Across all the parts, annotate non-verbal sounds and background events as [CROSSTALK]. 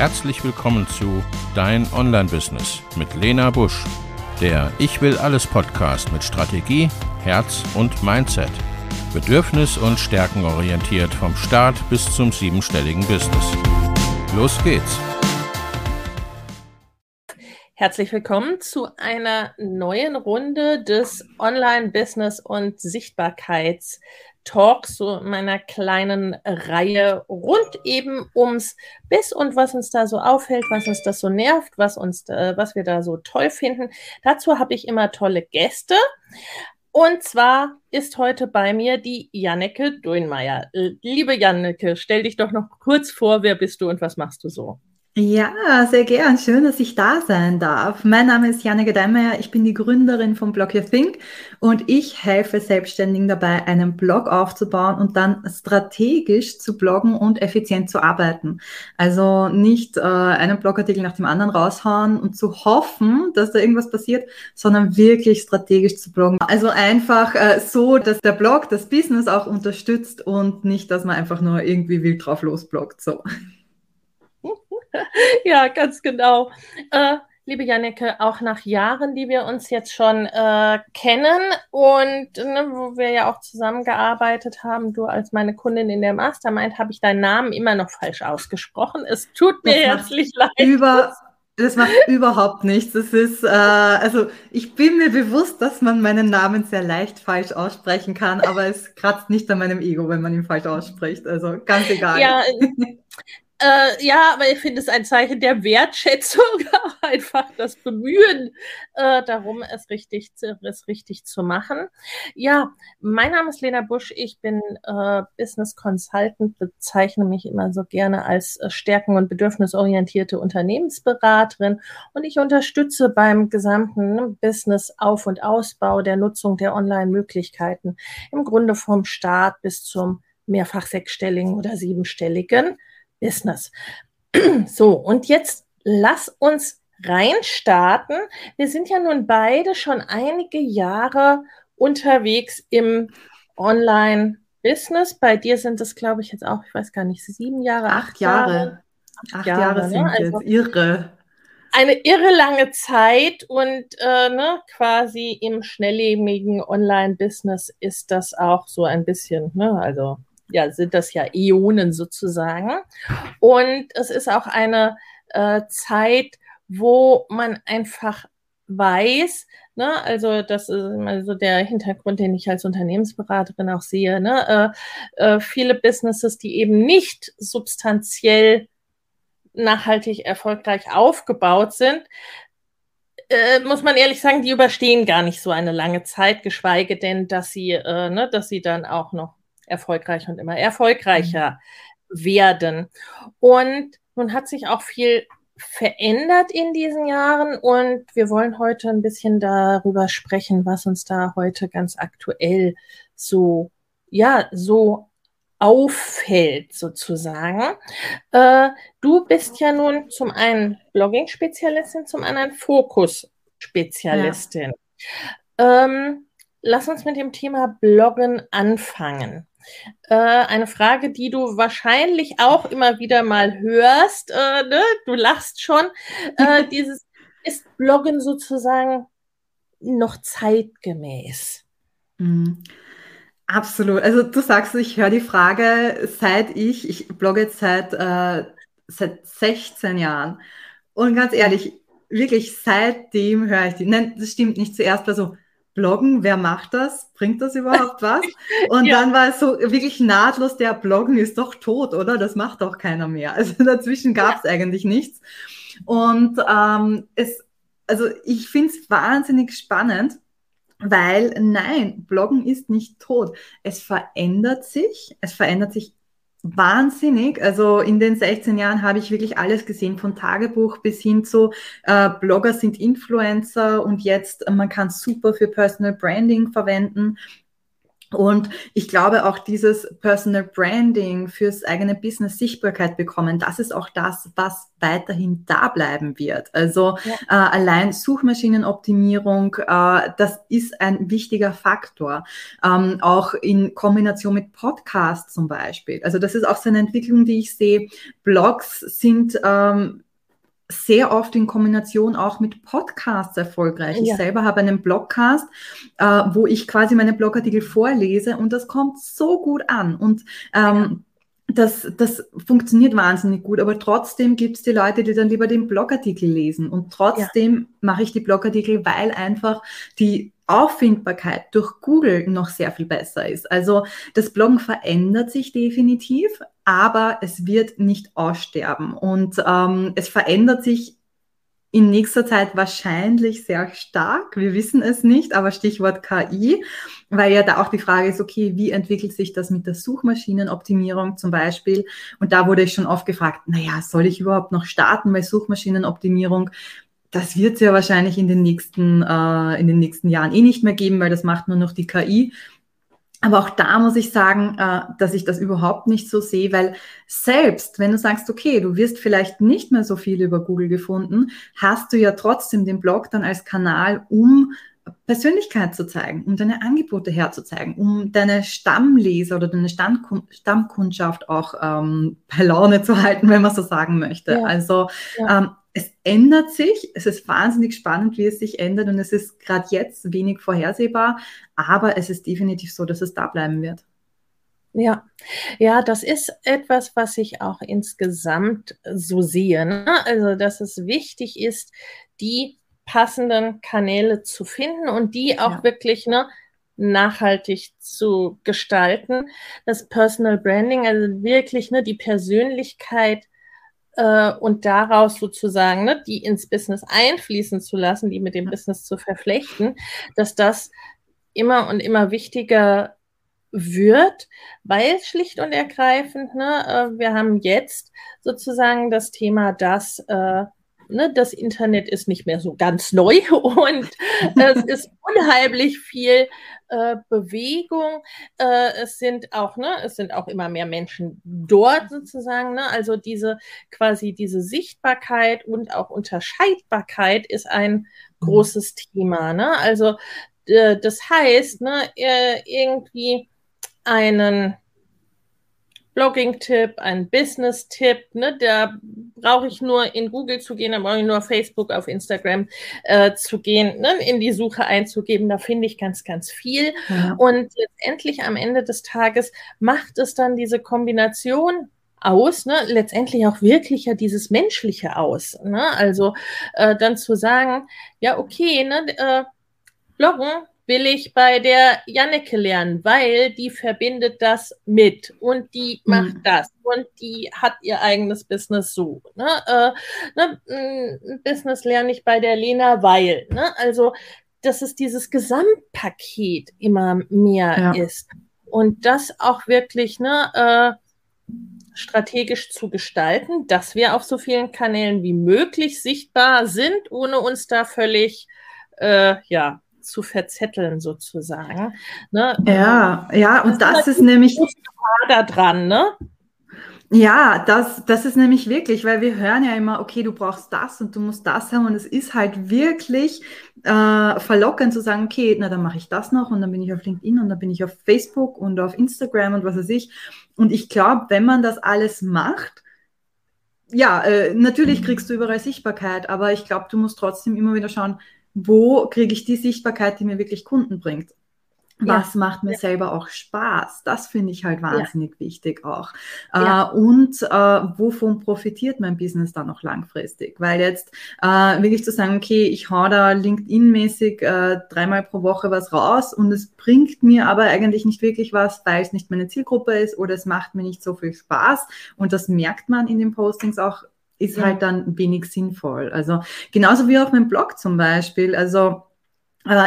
Herzlich willkommen zu Dein Online-Business mit Lena Busch, der Ich will alles Podcast mit Strategie, Herz und Mindset. Bedürfnis- und Stärkenorientiert vom Start bis zum siebenstelligen Business. Los geht's! Herzlich willkommen zu einer neuen Runde des Online-Business- und Sichtbarkeits- Talk, so meiner kleinen Reihe rund eben ums Biss und was uns da so auffällt, was uns das so nervt, was uns, äh, was wir da so toll finden. Dazu habe ich immer tolle Gäste. Und zwar ist heute bei mir die Janneke Duinmeier. Liebe Janneke, stell dich doch noch kurz vor, wer bist du und was machst du so? Ja, sehr gern. Schön, dass ich da sein darf. Mein Name ist Janneke Deinmeier. Ich bin die Gründerin von Blog Your Think und ich helfe Selbstständigen dabei, einen Blog aufzubauen und dann strategisch zu bloggen und effizient zu arbeiten. Also nicht äh, einen Blogartikel nach dem anderen raushauen und zu hoffen, dass da irgendwas passiert, sondern wirklich strategisch zu bloggen. Also einfach äh, so, dass der Blog das Business auch unterstützt und nicht, dass man einfach nur irgendwie wild drauf losbloggt. So. [LAUGHS] ja, ganz genau. Äh, liebe Janneke, auch nach Jahren, die wir uns jetzt schon äh, kennen und ne, wo wir ja auch zusammengearbeitet haben, du als meine Kundin in der Mastermind, habe ich deinen Namen immer noch falsch ausgesprochen. Es tut mir herzlich leid. Über das macht überhaupt nichts. Das ist, äh, also ich bin mir bewusst, dass man meinen Namen sehr leicht falsch aussprechen kann, aber es kratzt nicht an meinem Ego, wenn man ihn falsch ausspricht. Also ganz egal. Ja, [LAUGHS] Äh, ja, aber ich finde es ein Zeichen der Wertschätzung, [LAUGHS] einfach das Bemühen äh, darum, es richtig, zu, es richtig zu machen. Ja, mein Name ist Lena Busch, ich bin äh, Business Consultant, bezeichne mich immer so gerne als äh, stärken- und bedürfnisorientierte Unternehmensberaterin. Und ich unterstütze beim gesamten ne, Business-Auf- und Ausbau der Nutzung der Online-Möglichkeiten im Grunde vom Start bis zum mehrfach sechsstelligen oder siebenstelligen Business. [CLEARS THROAT] So, und jetzt lass uns reinstarten. Wir sind ja nun beide schon einige Jahre unterwegs im Online-Business. Bei dir sind es, glaube ich, jetzt auch, ich weiß gar nicht, sieben Jahre, acht, acht Jahre. Jahre. Acht Jahre, Jahre sind ne? also jetzt irre. Eine irre lange Zeit und äh, ne, quasi im schnelllebigen Online-Business ist das auch so ein bisschen, ne, also ja, sind das ja Ionen sozusagen. Und es ist auch eine äh, Zeit, wo man einfach weiß, ne, also das ist also der Hintergrund, den ich als Unternehmensberaterin auch sehe, ne, äh, äh, viele Businesses, die eben nicht substanziell nachhaltig erfolgreich aufgebaut sind, äh, muss man ehrlich sagen, die überstehen gar nicht so eine lange Zeit, geschweige denn, dass sie, äh, ne, dass sie dann auch noch erfolgreicher und immer erfolgreicher mhm. werden. Und nun hat sich auch viel verändert in diesen Jahren und wir wollen heute ein bisschen darüber sprechen, was uns da heute ganz aktuell so, ja, so auffällt sozusagen. Äh, du bist ja nun zum einen Blogging-Spezialistin, zum anderen Fokus-Spezialistin. Ja. Ähm, lass uns mit dem Thema Bloggen anfangen. Äh, eine Frage, die du wahrscheinlich auch immer wieder mal hörst. Äh, ne? Du lachst schon. Äh, [LAUGHS] dieses ist Bloggen sozusagen noch zeitgemäß? Mhm. Absolut. Also du sagst, ich höre die Frage, seit ich, ich blogge seit, äh, seit 16 Jahren. Und ganz ehrlich, wirklich seitdem höre ich die. Nein, das stimmt nicht. Zuerst war so, Bloggen, wer macht das? Bringt das überhaupt was? [LAUGHS] Und ja. dann war es so wirklich nahtlos, der Bloggen ist doch tot, oder? Das macht doch keiner mehr. [LAUGHS] Also dazwischen gab es ja. eigentlich nichts. Und ähm, es, also ich finde es wahnsinnig spannend, weil nein, Bloggen ist nicht tot. Es verändert sich, es verändert sich wahnsinnig. Also in den 16 Jahren habe ich wirklich alles gesehen, von Tagebuch bis hin zu äh, Blogger sind Influencer und jetzt man kann super für Personal Branding verwenden. Und ich glaube auch dieses Personal Branding fürs eigene Business Sichtbarkeit bekommen, das ist auch das, was weiterhin da bleiben wird. Also ja. äh, allein Suchmaschinenoptimierung, äh, das ist ein wichtiger Faktor. Ähm, auch in Kombination mit Podcasts zum Beispiel. Also das ist auch so eine Entwicklung, die ich sehe. Blogs sind ähm, sehr oft in Kombination auch mit Podcasts erfolgreich. Ja. Ich selber habe einen Blogcast, äh, wo ich quasi meine Blogartikel vorlese und das kommt so gut an. Und ähm. Das, das funktioniert wahnsinnig gut, aber trotzdem gibt es die Leute, die dann lieber den Blogartikel lesen. Und trotzdem ja. mache ich die Blogartikel, weil einfach die Auffindbarkeit durch Google noch sehr viel besser ist. Also das Bloggen verändert sich definitiv, aber es wird nicht aussterben. Und ähm, es verändert sich in nächster Zeit wahrscheinlich sehr stark. Wir wissen es nicht, aber Stichwort KI, weil ja da auch die Frage ist, okay, wie entwickelt sich das mit der Suchmaschinenoptimierung zum Beispiel? Und da wurde ich schon oft gefragt, naja, soll ich überhaupt noch starten bei Suchmaschinenoptimierung? das wird es ja wahrscheinlich in den nächsten, äh, in den nächsten Jahren eh nicht mehr geben, weil das macht nur noch die KI. Aber auch da muss ich sagen, äh, dass ich das überhaupt nicht so sehe, weil selbst wenn du sagst, okay, du wirst vielleicht nicht mehr so viel über Google gefunden, hast du ja trotzdem den Blog dann als Kanal, um Persönlichkeit zu zeigen, um deine Angebote herzuzeigen, um deine Stammleser oder deine Stammkundschaft auch ähm, bei Laune zu halten, wenn man so sagen möchte. Ja. Also ja. Ähm, es ändert sich, es ist wahnsinnig spannend, wie es sich ändert und es ist gerade jetzt wenig vorhersehbar, aber es ist definitiv so, dass es da bleiben wird. Ja, ja, das ist etwas, was ich auch insgesamt so sehe. Ne? Also, dass es wichtig ist, die passenden Kanäle zu finden und die auch ja. wirklich ne, nachhaltig zu gestalten. Das Personal Branding, also wirklich ne, die Persönlichkeit äh, und daraus sozusagen ne, die ins Business einfließen zu lassen, die mit dem Business zu verflechten, dass das immer und immer wichtiger wird, weil schlicht und ergreifend, ne, äh, wir haben jetzt sozusagen das Thema, dass äh, ne, das Internet ist nicht mehr so ganz neu [LAUGHS] und es ist unheimlich viel äh, Bewegung. Äh, es sind auch, ne, es sind auch immer mehr Menschen dort sozusagen. Ne? Also diese quasi diese Sichtbarkeit und auch Unterscheidbarkeit ist ein mhm. großes Thema. Ne? Also äh, das heißt, ne, äh, irgendwie einen Blogging-Tipp, ein Business-Tipp. Ne? Da brauche ich nur in Google zu gehen, da brauche ich nur Facebook, auf Instagram äh, zu gehen, ne? in die Suche einzugeben. Da finde ich ganz, ganz viel. Ja. Und letztendlich am Ende des Tages macht es dann diese Kombination aus, ne? letztendlich auch wirklich ja dieses Menschliche aus. Ne? Also äh, dann zu sagen, ja, okay, ne, äh, Bloggen will ich bei der Janneke lernen, weil die verbindet das mit und die mhm. macht das und die hat ihr eigenes Business so. Ne? Äh, ne? Business lerne ich bei der Lena, weil. Ne? Also, dass es dieses Gesamtpaket immer mehr ja. ist und das auch wirklich ne, äh, strategisch zu gestalten, dass wir auf so vielen Kanälen wie möglich sichtbar sind, ohne uns da völlig äh, ja, zu verzetteln sozusagen. Ne? Ja, ja, und das, das ist, ist nämlich da dran, ne? Ja, das, das ist nämlich wirklich, weil wir hören ja immer, okay, du brauchst das und du musst das haben und es ist halt wirklich äh, verlockend zu sagen, okay, na dann mache ich das noch und dann bin ich auf LinkedIn und dann bin ich auf Facebook und auf Instagram und was weiß ich. Und ich glaube, wenn man das alles macht, ja, äh, natürlich kriegst du überall Sichtbarkeit, aber ich glaube, du musst trotzdem immer wieder schauen, wo kriege ich die Sichtbarkeit, die mir wirklich Kunden bringt. Was ja. macht mir ja. selber auch Spaß? Das finde ich halt wahnsinnig ja. wichtig auch. Äh, und äh, wovon profitiert mein Business dann noch langfristig? Weil jetzt äh, wirklich zu sagen, okay, ich hau da LinkedIn-mäßig äh, dreimal pro Woche was raus und es bringt mir aber eigentlich nicht wirklich was, weil es nicht meine Zielgruppe ist oder es macht mir nicht so viel Spaß. Und das merkt man in den Postings auch ist ja. halt dann wenig sinnvoll. Also genauso wie auch mein Blog zum Beispiel. Also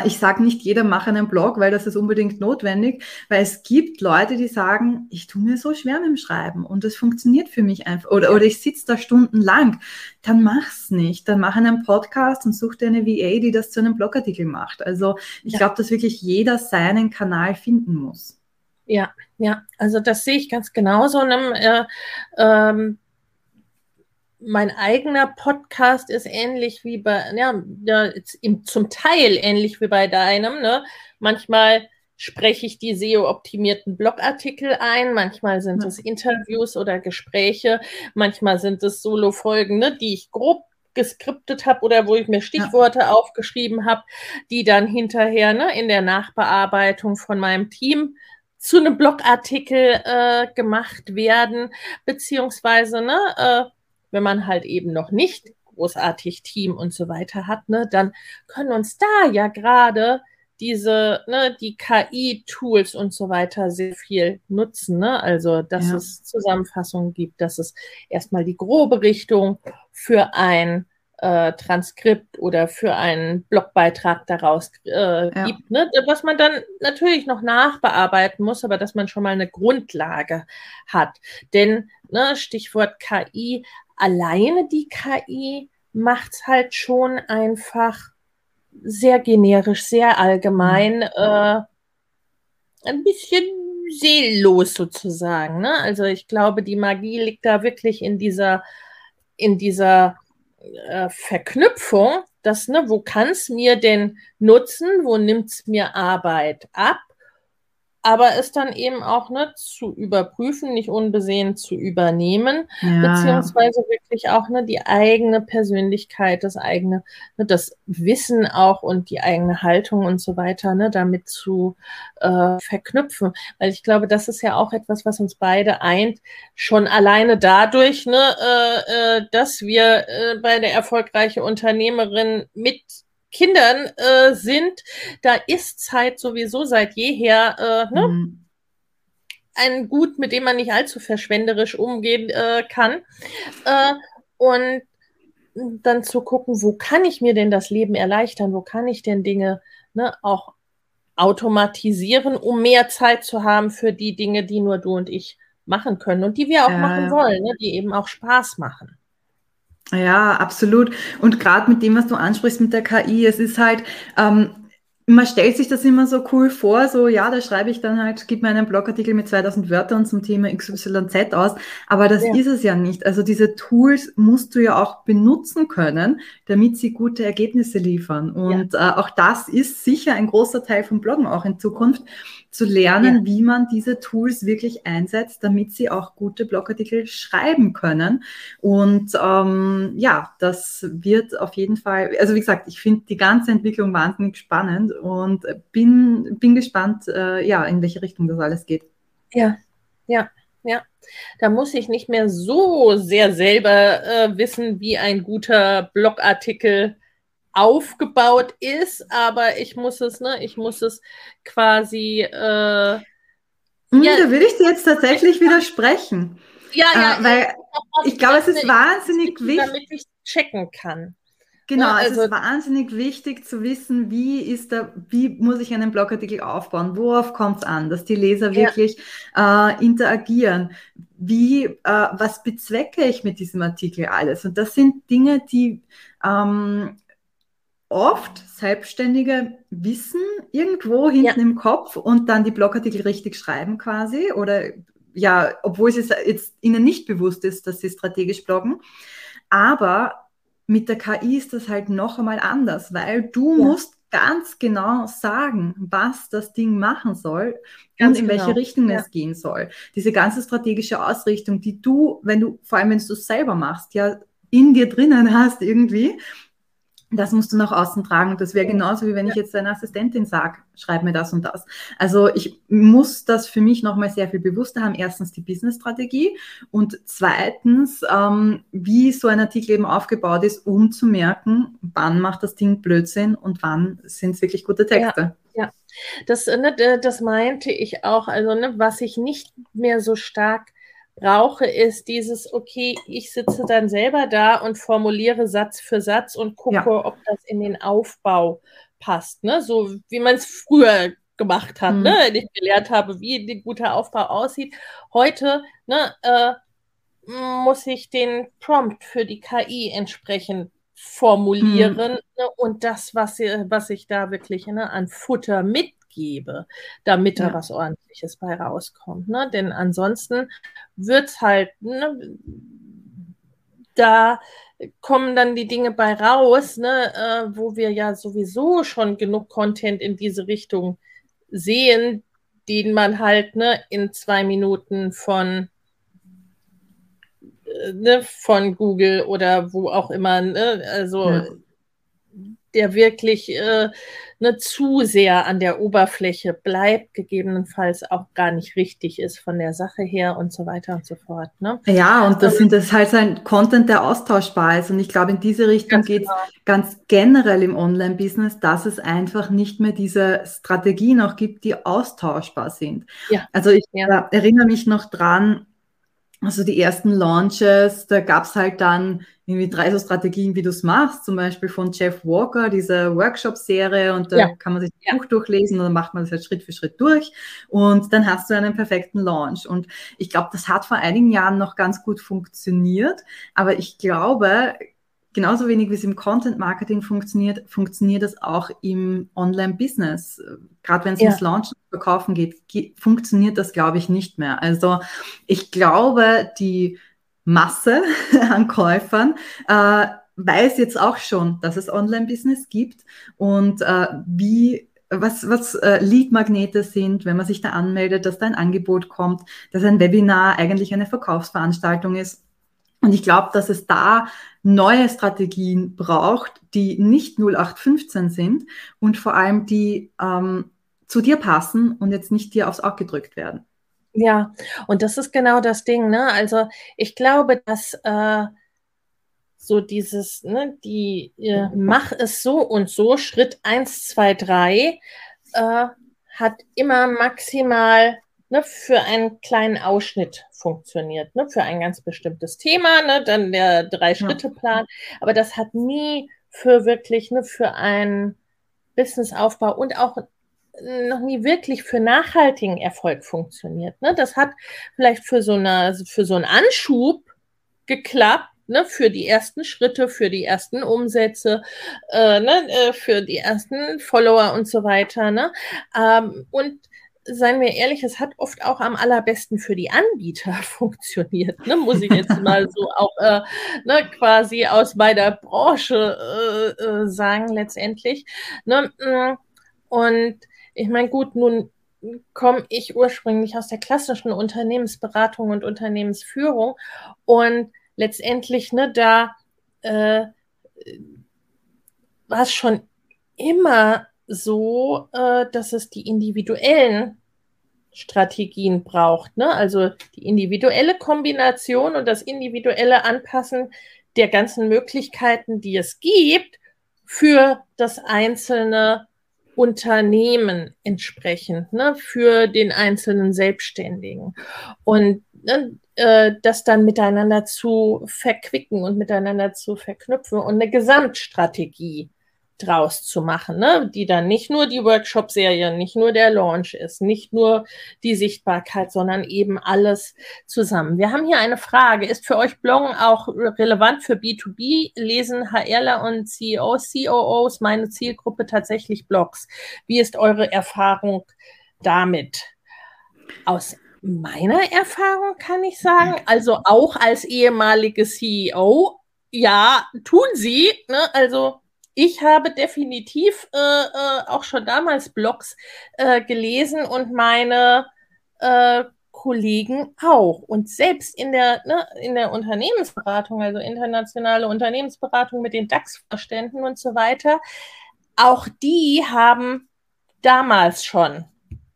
ich sage nicht, jeder mache einen Blog, weil das ist unbedingt notwendig, weil es gibt Leute, die sagen, ich tue mir so schwer mit dem Schreiben und es funktioniert für mich einfach oder, oder ich sitze da stundenlang. Dann mach's nicht. Dann mach einen Podcast und such dir eine VA, die das zu einem Blogartikel macht. Also ich ja. glaube, dass wirklich jeder seinen Kanal finden muss. Ja, ja, also das sehe ich ganz genauso. Und, äh, ähm, mein eigener Podcast ist ähnlich wie bei, ja, ja zum Teil ähnlich wie bei deinem. Ne? Manchmal spreche ich die SEO-optimierten Blogartikel ein, manchmal sind es Interviews oder Gespräche, manchmal sind es Solo-Folgen, ne, die ich grob geskriptet habe oder wo ich mir Stichworte ja. aufgeschrieben habe, die dann hinterher ne, in der Nachbearbeitung von meinem Team zu einem Blogartikel äh, gemacht werden, beziehungsweise ne, äh, wenn man halt eben noch nicht großartig Team und so weiter hat, ne, dann können uns da ja gerade diese, ne, die KI-Tools und so weiter sehr viel nutzen. Ne? Also, dass ja. es Zusammenfassungen gibt, dass es erstmal die grobe Richtung für ein äh, Transkript oder für einen Blogbeitrag daraus äh, ja. gibt, ne? was man dann natürlich noch nachbearbeiten muss, aber dass man schon mal eine Grundlage hat. Denn, ne, Stichwort KI, alleine die KI macht es halt schon einfach sehr generisch, sehr allgemein, mhm. äh, ein bisschen seelenlos sozusagen. Ne? Also ich glaube, die Magie liegt da wirklich in dieser, in dieser äh, Verknüpfung, dass, ne, wo kann es mir denn nutzen, wo nimmt es mir Arbeit ab aber es dann eben auch ne, zu überprüfen, nicht unbesehen zu übernehmen, ja, beziehungsweise wirklich auch ne, die eigene Persönlichkeit, das eigene, ne, das Wissen auch und die eigene Haltung und so weiter ne, damit zu äh, verknüpfen. Weil ich glaube, das ist ja auch etwas, was uns beide eint, schon alleine dadurch, ne, äh, äh, dass wir äh, bei der erfolgreiche Unternehmerin mit Kindern äh, sind, da ist Zeit sowieso seit jeher äh, ne? Mhm. ein Gut, mit dem man nicht allzu verschwenderisch umgehen äh, kann. Äh, und dann zu gucken, wo kann ich mir denn das Leben erleichtern, wo kann ich denn Dinge ne, auch automatisieren, um mehr Zeit zu haben für die Dinge, die nur du und ich machen können und die wir auch ja, machen wollen, ne, die eben auch Spaß machen. Ja, absolut. Und gerade mit dem, was du ansprichst mit der KI, es ist halt, ähm, man stellt sich das immer so cool vor, so ja, da schreibe ich dann halt, gib mir einen Blogartikel mit 2000 Wörtern zum Thema XYZ aus, aber das ja. ist es ja nicht. Also diese Tools musst du ja auch benutzen können, damit sie gute Ergebnisse liefern. Und ja. äh, auch das ist sicher ein großer Teil vom Bloggen auch in Zukunft, zu lernen, ja. wie man diese Tools wirklich einsetzt, damit sie auch gute Blogartikel schreiben können. Und ähm, ja, das wird auf jeden Fall, also wie gesagt, ich finde die ganze Entwicklung wahnsinnig spannend und bin, bin gespannt, äh, ja, in welche Richtung das alles geht. Ja, ja, ja. Da muss ich nicht mehr so sehr selber äh, wissen, wie ein guter Blogartikel aufgebaut ist, aber ich muss es, ne, ich muss es quasi. Äh, hm, ja, da will ich dir jetzt tatsächlich widersprechen. Ja, ja, äh, weil ich, ich glaube, es ist wahnsinnig wichtig. Damit ich checken kann. Genau, ja, also, es ist wahnsinnig wichtig zu wissen, wie ist da, wie muss ich einen Blogartikel aufbauen, worauf kommt es an, dass die Leser ja. wirklich äh, interagieren, wie, äh, was bezwecke ich mit diesem Artikel alles. Und das sind Dinge, die ähm, oft Selbstständige wissen irgendwo hinten ja. im Kopf und dann die Blogartikel richtig schreiben quasi oder ja, obwohl es jetzt ihnen nicht bewusst ist, dass sie strategisch bloggen. Aber mit der KI ist das halt noch einmal anders, weil du ja. musst ganz genau sagen, was das Ding machen soll ganz und in genau. welche Richtung ja. es gehen soll. Diese ganze strategische Ausrichtung, die du, wenn du, vor allem wenn du es selber machst, ja in dir drinnen hast irgendwie, das musst du nach außen tragen. Das wäre genauso, wie wenn ich jetzt deiner Assistentin sage, schreib mir das und das. Also ich muss das für mich nochmal sehr viel bewusster haben. Erstens die Business-Strategie und zweitens, ähm, wie so ein Artikel eben aufgebaut ist, um zu merken, wann macht das Ding Blödsinn und wann sind es wirklich gute Texte. Ja, ja. Das, ne, das meinte ich auch. Also ne, was ich nicht mehr so stark brauche, ist dieses, okay, ich sitze dann selber da und formuliere Satz für Satz und gucke, ja. ob das in den Aufbau passt, ne? So wie man es früher gemacht hat, mhm. ne? Wenn ich gelernt habe, wie ein guter Aufbau aussieht. Heute, ne, äh, muss ich den Prompt für die KI entsprechend formulieren mhm. ne, und das, was, was ich da wirklich ne, an Futter mitgebe, damit ja. da was Ordentliches bei rauskommt. Ne? Denn ansonsten wird es halt, ne, da kommen dann die Dinge bei raus, ne, äh, wo wir ja sowieso schon genug Content in diese Richtung sehen, den man halt ne, in zwei Minuten von ne, von Google oder wo auch immer, ne, also ja. Der wirklich äh, ne, zu sehr an der Oberfläche bleibt, gegebenenfalls auch gar nicht richtig ist von der Sache her und so weiter und so fort. Ne? Ja, und das, ähm, sind, das ist halt ein Content, der austauschbar ist. Und ich glaube, in diese Richtung geht es genau. ganz generell im Online-Business, dass es einfach nicht mehr diese Strategien auch gibt, die austauschbar sind. Ja. Also ich ja. erinnere mich noch dran, also die ersten Launches, da gab es halt dann irgendwie drei so Strategien, wie du es machst, zum Beispiel von Jeff Walker, diese Workshop-Serie und da ja. kann man sich das ja. Buch durchlesen und dann macht man das halt Schritt für Schritt durch und dann hast du einen perfekten Launch. Und ich glaube, das hat vor einigen Jahren noch ganz gut funktioniert, aber ich glaube, genauso wenig wie es im Content Marketing funktioniert, funktioniert es auch im Online-Business. Gerade wenn es ja. ums Launchen und Verkaufen geht, funktioniert das, glaube ich, nicht mehr. Also ich glaube, die Masse [LAUGHS] an Käufern äh, weiß jetzt auch schon, dass es Online-Business gibt und äh, wie was, was äh, Lead-Magnete sind, wenn man sich da anmeldet, dass da ein Angebot kommt, dass ein Webinar eigentlich eine Verkaufsveranstaltung ist. Und ich glaube, dass es da neue Strategien braucht, die nicht 0815 sind und vor allem die ähm, zu dir passen und jetzt nicht dir aufs Auge gedrückt werden. Ja, und das ist genau das Ding, ne? Also ich glaube, dass äh, so dieses, ne, die äh, mach es so und so, Schritt 1, 2, 3, äh, hat immer maximal ne, für einen kleinen Ausschnitt funktioniert, ne, für ein ganz bestimmtes Thema, ne, dann der Drei-Schritte-Plan. Aber das hat nie für wirklich, ne, für einen Businessaufbau und auch noch nie wirklich für nachhaltigen Erfolg funktioniert. Ne? Das hat vielleicht für so, eine, für so einen Anschub geklappt, ne, für die ersten Schritte, für die ersten Umsätze, äh, ne, äh, für die ersten Follower und so weiter. Ne? Ähm, und seien wir ehrlich, es hat oft auch am allerbesten für die Anbieter [LAUGHS] funktioniert, ne? muss ich jetzt mal so auch äh, ne, quasi aus meiner Branche äh, äh, sagen letztendlich. Ne? Mm, und ich meine, gut, nun komme ich ursprünglich aus der klassischen Unternehmensberatung und Unternehmensführung und letztendlich, ne, da äh, war es schon immer so, äh, dass es die individuellen Strategien braucht. Ne? Also die individuelle Kombination und das individuelle Anpassen der ganzen Möglichkeiten, die es gibt, für das einzelne Unternehmen entsprechend, ne, für den einzelnen Selbstständigen. Und ne, äh, das dann miteinander zu verquicken und miteinander zu verknüpfen und eine Gesamtstrategie draus zu machen, ne? die dann nicht nur die Workshop-Serie, nicht nur der Launch ist, nicht nur die Sichtbarkeit, sondern eben alles zusammen. Wir haben hier eine Frage. Ist für euch Bloggen auch relevant für B2B? Lesen HRler und CEOs, COOs meine Zielgruppe tatsächlich Blogs? Wie ist eure Erfahrung damit? Aus meiner Erfahrung kann ich sagen, also auch als ehemalige CEO, ja, tun sie. Ne? Also ich habe definitiv äh, äh, auch schon damals Blogs äh, gelesen und meine äh, Kollegen auch. Und selbst in der, ne, in der Unternehmensberatung, also internationale Unternehmensberatung mit den DAX-Vorständen und so weiter, auch die haben damals schon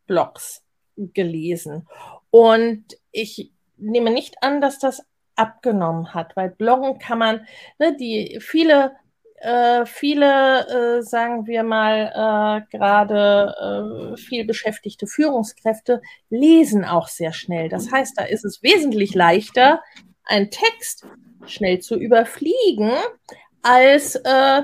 Blogs gelesen. Und ich nehme nicht an, dass das abgenommen hat, weil Bloggen kann man, ne, die viele äh, viele, äh, sagen wir mal, äh, gerade äh, viel beschäftigte Führungskräfte lesen auch sehr schnell. Das heißt, da ist es wesentlich leichter, einen Text schnell zu überfliegen, als äh,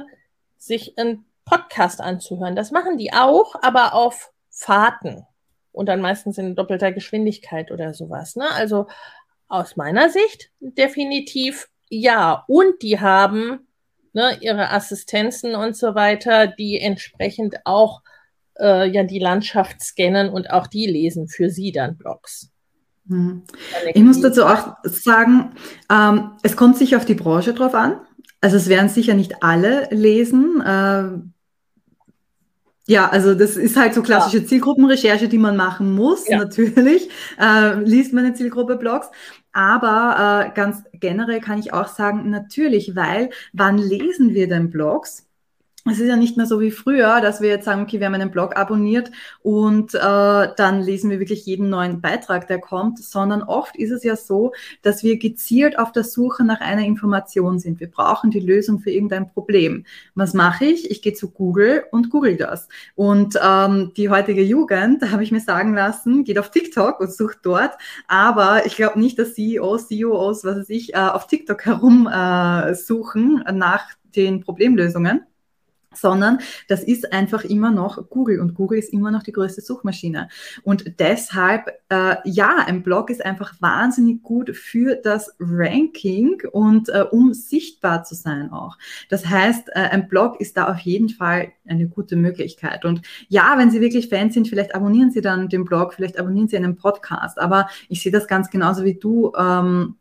sich ein Podcast anzuhören. Das machen die auch, aber auf Fahrten und dann meistens in doppelter Geschwindigkeit oder sowas. Ne? Also aus meiner Sicht definitiv ja. Und die haben ne, ihre Assistenzen und so weiter, die entsprechend auch äh, ja die Landschaft scannen und auch die lesen für sie dann Blogs. Mhm. Ich muss dazu auch sagen, ähm, es kommt sicher auf die Branche drauf an. Also es werden sicher nicht alle lesen. Äh, ja, also das ist halt so klassische ja. Zielgruppenrecherche, die man machen muss. Ja. Natürlich äh, liest man eine Zielgruppe Blogs. Aber äh, ganz generell kann ich auch sagen, natürlich, weil wann lesen wir denn Blogs? Es ist ja nicht mehr so wie früher, dass wir jetzt sagen, okay, wir haben einen Blog abonniert und äh, dann lesen wir wirklich jeden neuen Beitrag, der kommt, sondern oft ist es ja so, dass wir gezielt auf der Suche nach einer Information sind. Wir brauchen die Lösung für irgendein Problem. Was mache ich? Ich gehe zu Google und google das. Und ähm, die heutige Jugend, [LAUGHS] da habe ich mir sagen lassen, geht auf TikTok und sucht dort. Aber ich glaube nicht, dass CEOs, CEOs, was weiß ich, äh, auf TikTok herum äh, suchen nach den Problemlösungen sondern das ist einfach immer noch Google und Google ist immer noch die größte Suchmaschine. Und deshalb, äh, ja, ein Blog ist einfach wahnsinnig gut für das Ranking und äh, um sichtbar zu sein auch. Das heißt, äh, ein Blog ist da auf jeden Fall eine gute Möglichkeit. Und ja, wenn Sie wirklich Fans sind, vielleicht abonnieren Sie dann den Blog, vielleicht abonnieren Sie einen Podcast. Aber ich sehe das ganz genauso wie du. Ähm,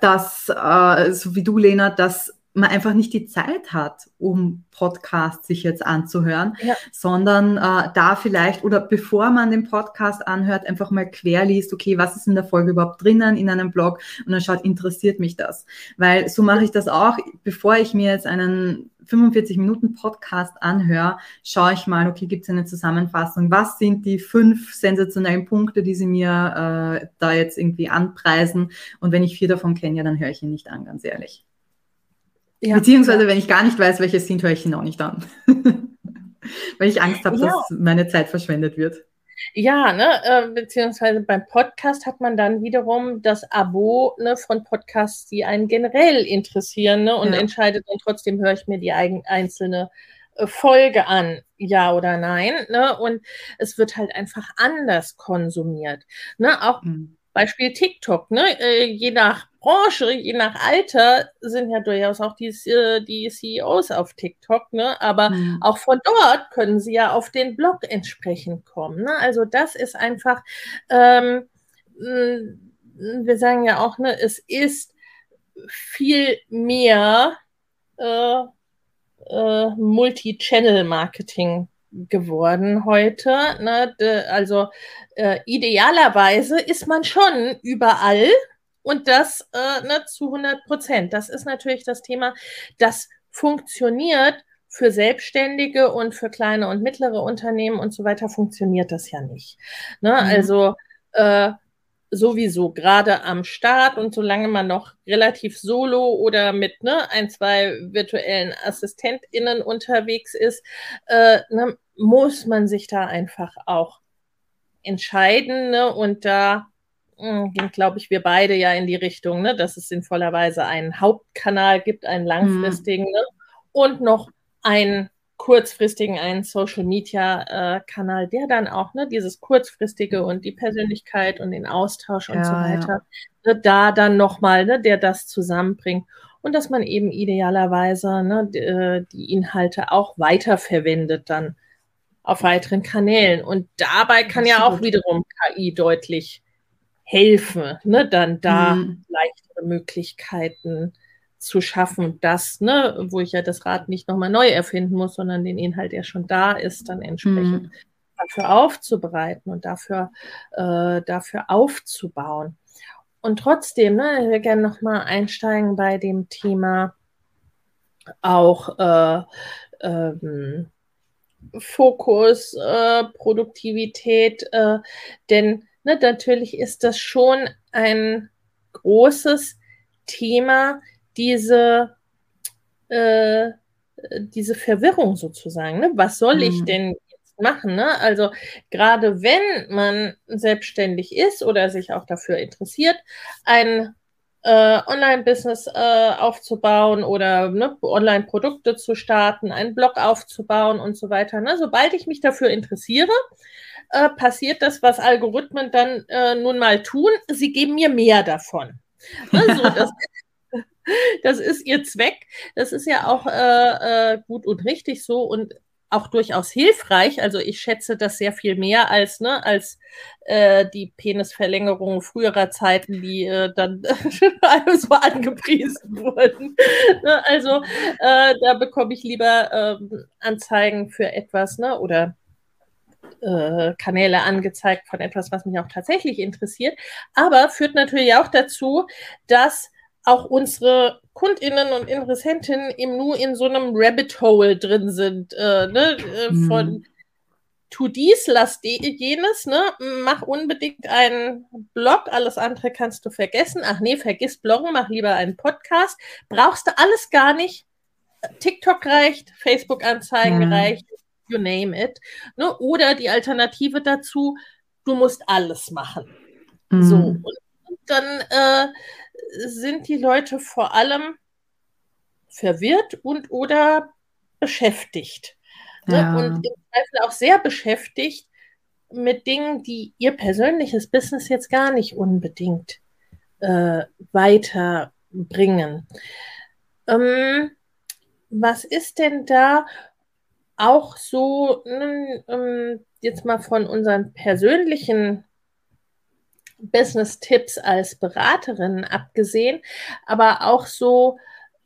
dass, äh, so wie du, Lena, dass man einfach nicht die Zeit hat, um Podcasts sich jetzt anzuhören, ja. sondern äh, da vielleicht oder bevor man den Podcast anhört, einfach mal querliest, okay, was ist in der Folge überhaupt drinnen in einem Blog und dann schaut, interessiert mich das? Weil so mache ich das auch, bevor ich mir jetzt einen 45 Minuten Podcast anhöre, schaue ich mal, okay, gibt es eine Zusammenfassung? Was sind die fünf sensationellen Punkte, die Sie mir äh, da jetzt irgendwie anpreisen? Und wenn ich vier davon kenne, ja, dann höre ich ihn nicht an, ganz ehrlich. Ja, Beziehungsweise, ja. wenn ich gar nicht weiß, welche sind, höre ich ihn auch nicht an. [LAUGHS] Weil ich Angst habe, ja. dass meine Zeit verschwendet wird. Ja, ne, äh, beziehungsweise beim Podcast hat man dann wiederum das Abo ne, von Podcasts, die einen generell interessieren ne, und entscheidet dann trotzdem, höre ich mir die eigen, einzelne äh, Folge an, ja oder nein. Ne? Und es wird halt einfach anders konsumiert. Ne? Auch mhm. Beispiel TikTok, ne? Äh, je nach Branche, je nach Alter sind ja durchaus auch die, äh, die CEOs auf TikTok, ne? Aber mhm. auch von dort können sie ja auf den Blog entsprechend kommen. Ne? Also das ist einfach, ähm, wir sagen ja auch, ne, es ist viel mehr äh, äh, Multi-Channel-Marketing geworden heute. Ne? Also äh, idealerweise ist man schon überall und das äh, ne, zu 100 Prozent. Das ist natürlich das Thema, das funktioniert für Selbstständige und für kleine und mittlere Unternehmen und so weiter funktioniert das ja nicht. Ne? Mhm. Also äh, sowieso gerade am Start und solange man noch relativ solo oder mit ne, ein, zwei virtuellen AssistentInnen unterwegs ist, äh, ne, muss man sich da einfach auch entscheiden. Ne? Und da gehen, glaube ich, wir beide ja in die Richtung, ne, dass es sinnvollerweise einen Hauptkanal gibt, einen langfristigen mhm. ne? und noch einen kurzfristigen einen Social Media äh, Kanal, der dann auch ne, dieses kurzfristige und die Persönlichkeit und den Austausch und ja, so weiter, ja. ne, da dann nochmal, ne, der das zusammenbringt und dass man eben idealerweise ne, die, äh, die Inhalte auch weiterverwendet dann auf weiteren Kanälen. Und dabei kann ja auch wiederum KI deutlich helfen, ne, dann da mhm. leichtere Möglichkeiten zu schaffen, das, ne, wo ich ja das Rad nicht nochmal neu erfinden muss, sondern den Inhalt, der schon da ist, dann entsprechend mhm. dafür aufzubereiten und dafür, äh, dafür aufzubauen. Und trotzdem, ne, ich will gerne nochmal einsteigen bei dem Thema auch äh, ähm, Fokus, äh, Produktivität, äh, denn ne, natürlich ist das schon ein großes Thema, diese, äh, diese Verwirrung sozusagen. Ne? Was soll ich mhm. denn jetzt machen? Ne? Also gerade wenn man selbstständig ist oder sich auch dafür interessiert, ein, äh, Online-Business äh, aufzubauen oder ne, Online-Produkte zu starten, einen Blog aufzubauen und so weiter. Ne? Sobald ich mich dafür interessiere, äh, passiert das, was Algorithmen dann äh, nun mal tun. Sie geben mir mehr davon. Also, [LAUGHS] das, das ist ihr Zweck. Das ist ja auch äh, äh, gut und richtig so. Und auch durchaus hilfreich. Also ich schätze das sehr viel mehr als, ne, als äh, die Penisverlängerung früherer Zeiten, die äh, dann [LAUGHS] so angepriesen [LAUGHS] wurden. ne, also äh, da bekomme ich lieber ähm, Anzeigen für etwas, ne, oder äh, Kanäle angezeigt von etwas, was mich auch tatsächlich interessiert. Aber führt natürlich auch dazu, dass auch unsere KundInnen und Interessentinnen eben nur in so einem Rabbit Hole drin sind, äh, ne? Äh, mhm. von tu dies, lass jenes, ne? Mach unbedingt einen Blog, alles andere kannst du vergessen. Ach nee, vergiss Bloggen, mach lieber einen Podcast. Brauchst du alles gar nicht. TikTok reicht, Facebook-Anzeigen mhm. reicht, you name it. Ne? Oder die Alternative dazu, du musst alles machen. Mhm. So. Und dann äh, sind die Leute vor allem verwirrt und oder beschäftigt. Ne? Ja. Und im Zweifel auch sehr beschäftigt mit Dingen, die ihr persönliches Business jetzt gar nicht unbedingt äh, weiterbringen. Ähm, was ist denn da auch so, ähm, jetzt mal von unseren persönlichen Business-Tipps als Beraterin abgesehen, aber auch so,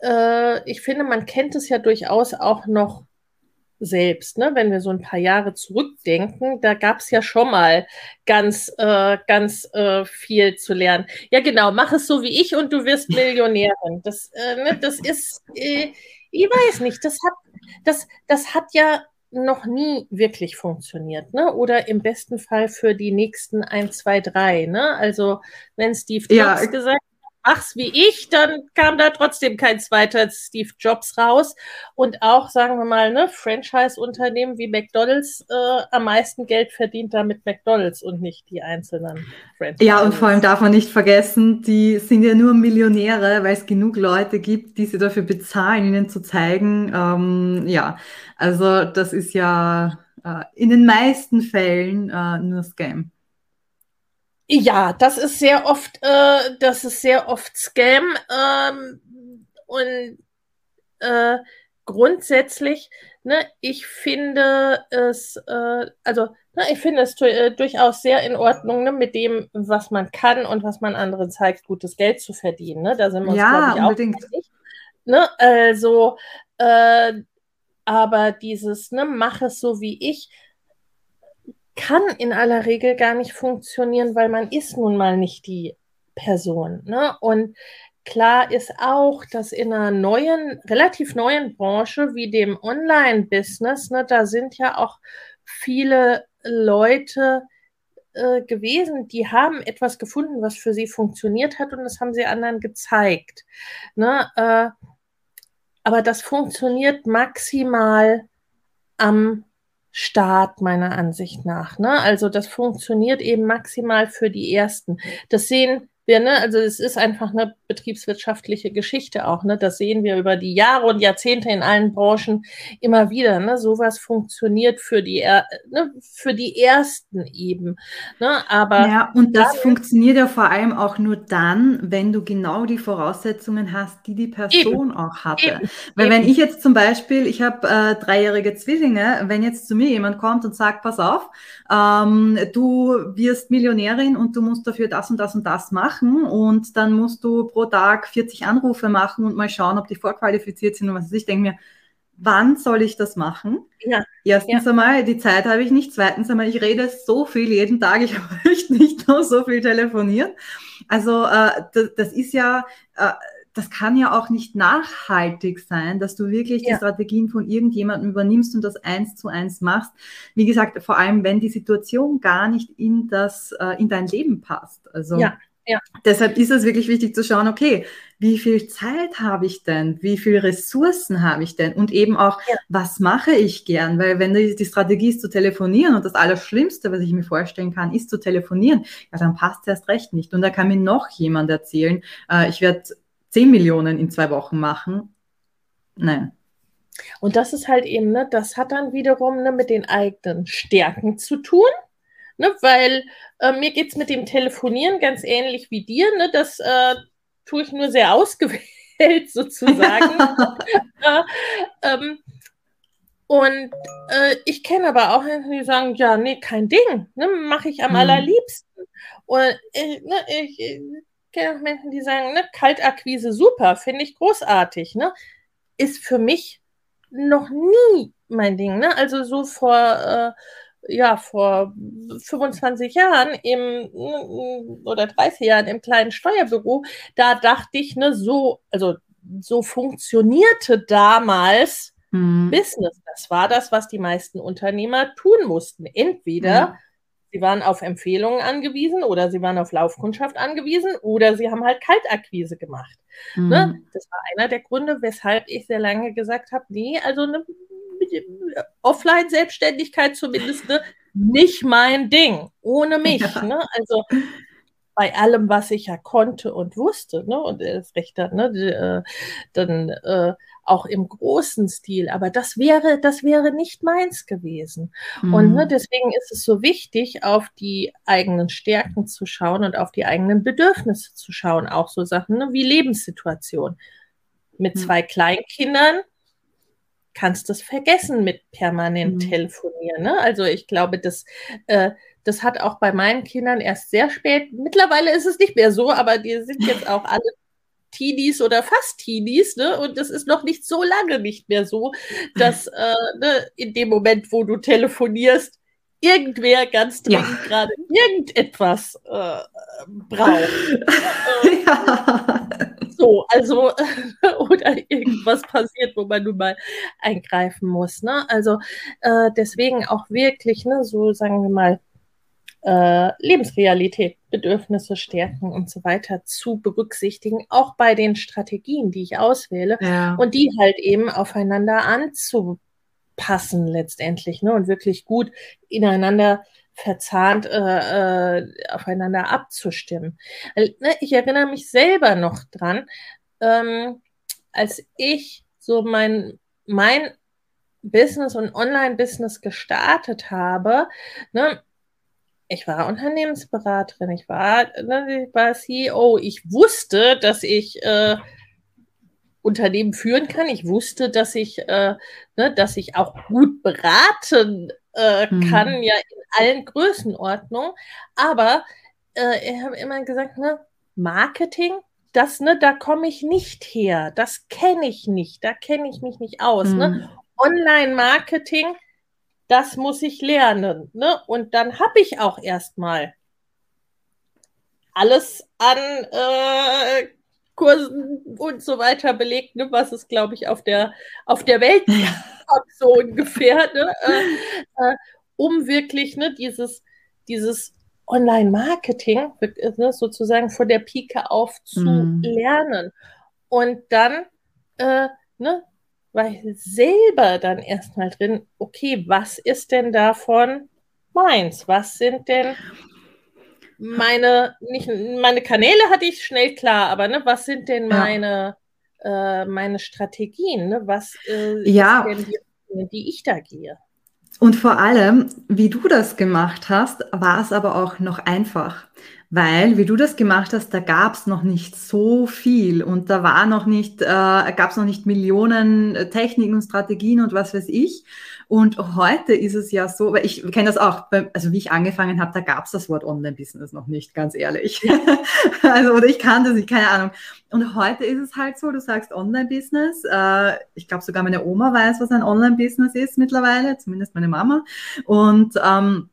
äh, ich finde, man kennt es ja durchaus auch noch selbst, ne? wenn wir so ein paar Jahre zurückdenken, da gab es ja schon mal ganz, äh, ganz äh, viel zu lernen. Ja, genau, mach es so wie ich und du wirst Millionärin. Das, äh, ne, das ist, äh, ich weiß nicht, das hat, das, das hat ja noch nie wirklich funktioniert, ne? Oder im besten Fall für die nächsten ein, zwei, drei, ne? Also wenn Steve Jobs ja. gesagt mach's wie ich, dann kam da trotzdem kein zweiter Steve Jobs raus. Und auch, sagen wir mal, ne, Franchise-Unternehmen wie McDonalds äh, am meisten Geld verdient damit McDonalds und nicht die einzelnen Franchise. Ja, und vor allem darf man nicht vergessen, die sind ja nur Millionäre, weil es genug Leute gibt, die sie dafür bezahlen, ihnen zu zeigen. Ähm, ja, also das ist ja äh, in den meisten Fällen äh, nur Scam. Ja, das ist sehr oft, äh, das ist sehr oft Scam ähm, und äh, grundsätzlich, ne, ich finde es, äh, also ne, ich finde es äh, durchaus sehr in Ordnung, ne, mit dem, was man kann und was man anderen zeigt, gutes Geld zu verdienen. Ne? Da sind wir uns, ja, ich, unbedingt. auch Ne? Also, äh, aber dieses, ne, mach es so wie ich, kann in aller Regel gar nicht funktionieren, weil man ist nun mal nicht die Person. Ne? Und klar ist auch, dass in einer neuen, relativ neuen Branche wie dem Online-Business, ne, da sind ja auch viele Leute äh, gewesen, die haben etwas gefunden, was für sie funktioniert hat und das haben sie anderen gezeigt. Ne? Äh, aber das funktioniert maximal am Start meiner Ansicht nach. Ne? Also das funktioniert eben maximal für die ersten. Das sehen wir, ne? Also es ist einfach eine betriebswirtschaftliche Geschichte auch, ne? Das sehen wir über die Jahre und Jahrzehnte in allen Branchen immer wieder, ne? Sowas funktioniert für die, ne? für die ersten eben, ne? Aber ja, und das funktioniert ja vor allem auch nur dann, wenn du genau die Voraussetzungen hast, die die Person eben, auch hatte. Eben, Weil eben. wenn ich jetzt zum Beispiel, ich habe äh, dreijährige Zwillinge, wenn jetzt zu mir jemand kommt und sagt, pass auf, ähm, du wirst Millionärin und du musst dafür das und das und das machen und dann musst du pro Tag 40 Anrufe machen und mal schauen, ob die vorqualifiziert sind und was. Ich denke mir, wann soll ich das machen? Ja. Erstens ja. einmal, die Zeit habe ich nicht. Zweitens einmal, ich rede so viel jeden Tag, ich [LAUGHS] möchte nicht nur so viel telefonieren. Also äh, das, das, ist ja, äh, das kann ja auch nicht nachhaltig sein, dass du wirklich ja. die Strategien von irgendjemandem übernimmst und das eins zu eins machst. Wie gesagt, vor allem, wenn die Situation gar nicht in das, äh, in dein Leben passt. Also ja. Ja. Deshalb ist es wirklich wichtig zu schauen, okay, wie viel Zeit habe ich denn? Wie viele Ressourcen habe ich denn? Und eben auch, ja. was mache ich gern? Weil wenn die, die, Strategie ist zu telefonieren und das Allerschlimmste, was ich mir vorstellen kann, ist zu telefonieren, ja, dann passt es erst recht nicht. Und da kann mir noch jemand erzählen, äh, ich werde 10 Millionen in zwei Wochen machen. Nein. Und das ist halt eben, ne, das hat dann wiederum ne, mit den eigenen Stärken zu tun. Ne, weil äh, mir geht es mit dem Telefonieren ganz ähnlich wie dir. Ne, das äh, tue ich nur sehr ausgewählt [LAUGHS] sozusagen. [LAUGHS] äh, ähm, und äh, ich kenne aber auch Menschen, die sagen, ja, nee, kein Ding, ne, mache ich am hm. allerliebsten. Und äh, ne, ich, ich kenne auch Menschen, die sagen, ne, Kaltakquise super, finde ich großartig. Ne? Ist für mich noch nie mein Ding. Ne? Also so vor, äh, ja, vor 25 Jahren im oder 30 Jahren im kleinen Steuerbüro, da dachte ich, ne, so, also so funktionierte damals mhm. Business. Das war das, was die meisten Unternehmer tun mussten. Entweder mhm. sie waren auf Empfehlungen angewiesen oder sie waren auf Laufkundschaft angewiesen oder sie haben halt Kaltakquise gemacht. Ne? Mhm. Ne? Das war einer der Gründe, weshalb ich sehr lange gesagt habe, nee, also eine Offline-Selbstständigkeit zumindest ne, nicht mein Ding, ohne [LAUGHS] mich. Ja. Ne? Also bei allem, was ich ja konnte und wusste, ne, und er ist recht hat, ne, äh, dann äh, auch im großen Stil, aber das wäre, das wäre nicht meins gewesen. Mhm. Und ne, deswegen ist es so wichtig, auf die eigenen Stärken zu schauen und auf die eigenen Bedürfnisse zu schauen, auch so Sachen ne, wie Lebenssituation. Mit mhm. zwei Kleinkindern kannst du es vergessen mit permanent mhm. telefonieren. Ne? Also ich glaube, das, äh, das hat auch bei meinen Kindern erst sehr spät, mittlerweile ist es nicht mehr so, aber die sind [LAUGHS] jetzt auch alle Teenies oder fast Teenies, ne? Und das ist noch nicht so lange nicht mehr so, dass [LAUGHS] äh, ne, in dem Moment, wo du telefonierst, irgendwer ganz dringend ja. gerade irgendetwas äh, braucht. [LAUGHS] ja. So, also, [LAUGHS] oder irgendwas passiert, wo man nun mal eingreifen muss. Ne? Also äh, deswegen auch wirklich, ne, so sagen wir mal, äh, Lebensrealität, Bedürfnisse, Stärken und so weiter zu berücksichtigen, auch bei den Strategien, die ich auswähle ja. und die halt eben aufeinander anzupassen letztendlich ne, und wirklich gut ineinander verzahnt äh, äh, aufeinander abzustimmen. Ne, ich erinnere mich selber noch dran, ähm, als ich so mein, mein Business und Online-Business gestartet habe, ne, ich war Unternehmensberaterin, ich war, ne, ich war CEO, ich wusste, dass ich äh, Unternehmen führen kann. Ich wusste, dass ich, äh, ne, dass ich auch gut beraten äh, mhm. kann, ja in allen Größenordnungen. Aber äh, ich habe immer gesagt, ne, Marketing, das, ne, da komme ich nicht her. Das kenne ich nicht. Da kenne ich mich nicht aus. Ne? Mhm. Ne? Online-Marketing, das muss ich lernen. Ne? Und dann habe ich auch erstmal alles an äh, Kursen und so weiter belegt, ne, was es, glaube ich, auf der, auf der Welt gab, [LAUGHS] so ungefähr, ne, äh, äh, um wirklich ne, dieses, dieses Online-Marketing ne, sozusagen von der Pike auf zu mm. lernen. Und dann äh, ne, war ich selber dann erstmal drin, okay, was ist denn davon meins? Was sind denn meine, nicht, meine Kanäle hatte ich schnell klar, aber ne, was sind denn meine, ja. äh, meine Strategien? Ne? Was äh, ja. denn die, die ich da gehe? Und vor allem, wie du das gemacht hast, war es aber auch noch einfach. Weil, wie du das gemacht hast, da gab es noch nicht so viel und da war noch nicht, äh, gab es noch nicht Millionen äh, Techniken und Strategien und was weiß ich. Und heute ist es ja so, weil ich kenne das auch, also wie ich angefangen habe, da gab es das Wort Online-Business noch nicht, ganz ehrlich. Ja. [LAUGHS] also, oder ich kann das nicht, keine Ahnung. Und heute ist es halt so, du sagst Online-Business. Äh, ich glaube sogar meine Oma weiß, was ein Online-Business ist mittlerweile, zumindest meine Mama. Und ähm,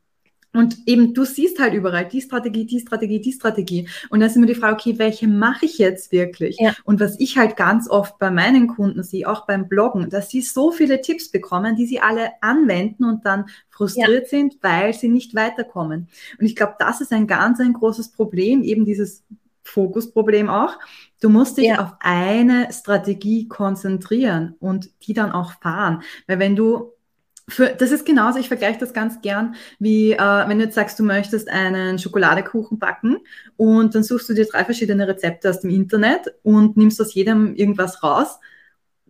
und eben, du siehst halt überall die Strategie, die Strategie, die Strategie. Und dann ist immer die Frage, okay, welche mache ich jetzt wirklich? Ja. Und was ich halt ganz oft bei meinen Kunden sehe, auch beim Bloggen, dass sie so viele Tipps bekommen, die sie alle anwenden und dann frustriert ja. sind, weil sie nicht weiterkommen. Und ich glaube, das ist ein ganz ein großes Problem, eben dieses Fokusproblem auch. Du musst dich ja. auf eine Strategie konzentrieren und die dann auch fahren. Weil wenn du für, das ist genauso, ich vergleiche das ganz gern, wie äh, wenn du jetzt sagst, du möchtest einen Schokoladekuchen backen und dann suchst du dir drei verschiedene Rezepte aus dem Internet und nimmst aus jedem irgendwas raus.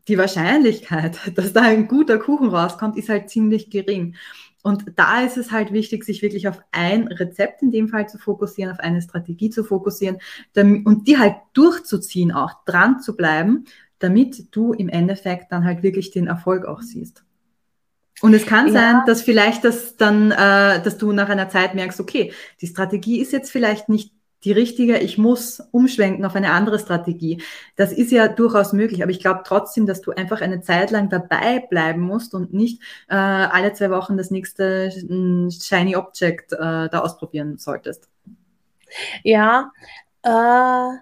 Die Wahrscheinlichkeit, [LAUGHS] dass da ein guter Kuchen rauskommt, ist halt ziemlich gering. Und da ist es halt wichtig, sich wirklich auf ein Rezept in dem Fall zu fokussieren, auf eine Strategie zu fokussieren und die halt durchzuziehen, auch dran zu bleiben, damit du im Endeffekt dann halt wirklich den Erfolg auch siehst. Und es kann ja. sein, dass vielleicht das dann, äh, dass du nach einer Zeit merkst, okay, die Strategie ist jetzt vielleicht nicht die richtige, ich muss umschwenken auf eine andere Strategie. Das ist ja durchaus möglich, aber ich glaube trotzdem, dass du einfach eine Zeit lang dabei bleiben musst und nicht äh, alle zwei Wochen das nächste hm, Shiny Object äh, da ausprobieren solltest. Ja, äh,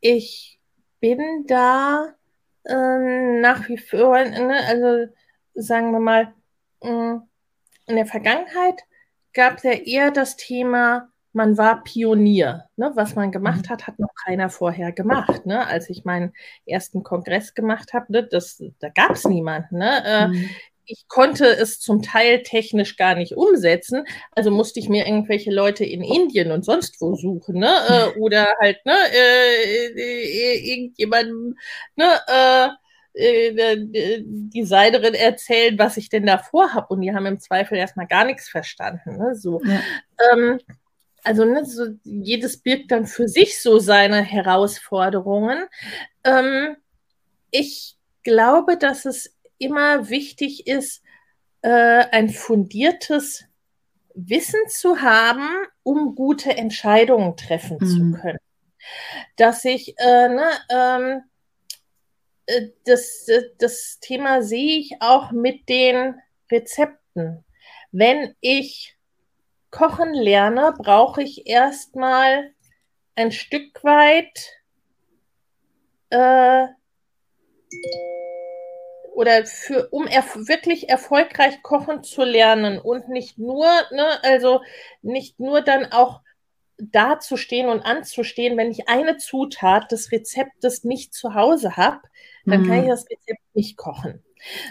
ich bin da äh, nach wie vor, ne, also sagen wir mal, hm, in der Vergangenheit gab es ja eher das Thema, man war Pionier. Ne? Was man gemacht mhm. hat, hat noch keiner vorher gemacht. Ne? Als ich meinen ersten Kongress gemacht habe, ne, da gab es niemanden. Ne? Äh, mhm. Ich konnte es zum Teil technisch gar nicht umsetzen, also musste ich mir irgendwelche Leute in Indien und sonst wo suchen, ne? Äh, oder halt, ne, äh, äh irgendjemandem, ne, äh, äh, die Seiderin erzählen, was ich denn da vorhabe. Und die haben im Zweifel erstmal gar nichts verstanden. Ne? So. Ja. Ähm, also ne, so, jedes birgt dann für sich so seine Herausforderungen. Ähm, ich glaube, dass es immer wichtig ist, äh, ein fundiertes Wissen zu haben, um gute Entscheidungen treffen mhm. zu können. Dass ich, äh, ne, ähm, äh, das, das Thema sehe ich auch mit den Rezepten. Wenn ich Kochen lerne, brauche ich erstmal ein Stück weit äh, oder für, um erf wirklich erfolgreich kochen zu lernen und nicht nur, ne, also nicht nur dann auch dazustehen und anzustehen, wenn ich eine Zutat des Rezeptes nicht zu Hause habe, dann mhm. kann ich das Rezept nicht kochen.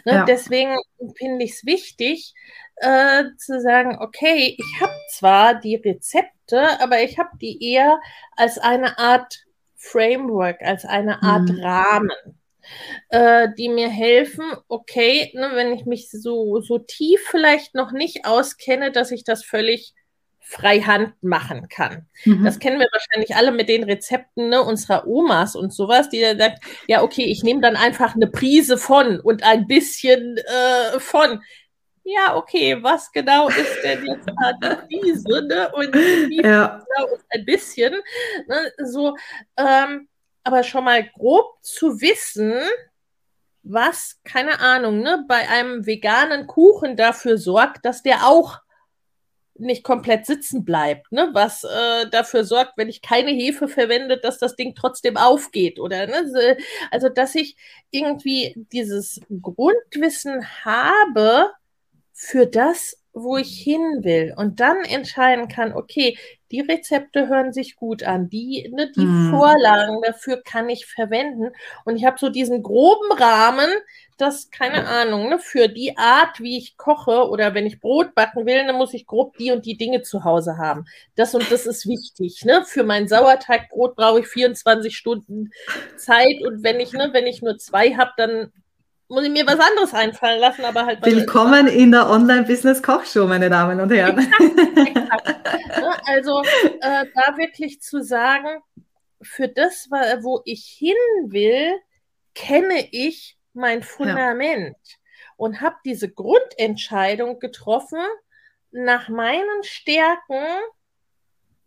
Ne, ja. Deswegen finde ich es wichtig, äh, zu sagen, okay, ich habe zwar die Rezepte, aber ich habe die eher als eine Art Framework, als eine Art mhm. Rahmen, äh, die mir helfen, okay, ne, wenn ich mich so, so tief vielleicht noch nicht auskenne, dass ich das völlig freihand machen kann. Mhm. Das kennen wir wahrscheinlich alle mit den Rezepten ne, unserer Omas und sowas, die dann sagt, ja, okay, ich nehme dann einfach eine Prise von und ein bisschen äh, von ja, okay, was genau ist denn jetzt die Krise, ne? Und ja. genau ist ein bisschen, ne? so, ähm, aber schon mal grob zu wissen, was, keine Ahnung, ne, bei einem veganen Kuchen dafür sorgt, dass der auch nicht komplett sitzen bleibt, ne? was äh, dafür sorgt, wenn ich keine Hefe verwende, dass das Ding trotzdem aufgeht oder ne? also dass ich irgendwie dieses Grundwissen habe, für das, wo ich hin will und dann entscheiden kann, okay, die Rezepte hören sich gut an, die, ne, die mm. Vorlagen dafür kann ich verwenden und ich habe so diesen groben Rahmen, das, keine Ahnung, ne, für die Art, wie ich koche oder wenn ich Brot backen will, dann muss ich grob die und die Dinge zu Hause haben. Das und das ist wichtig, ne, für mein Sauerteigbrot brauche ich 24 Stunden Zeit und wenn ich, ne, wenn ich nur zwei habe, dann muss ich mir was anderes einfallen lassen, aber halt. Willkommen in der Online-Business-Kochshow, meine Damen und Herren. Exakt, exakt. Also äh, da wirklich zu sagen, für das, wo ich hin will, kenne ich mein Fundament ja. und habe diese Grundentscheidung getroffen nach meinen Stärken,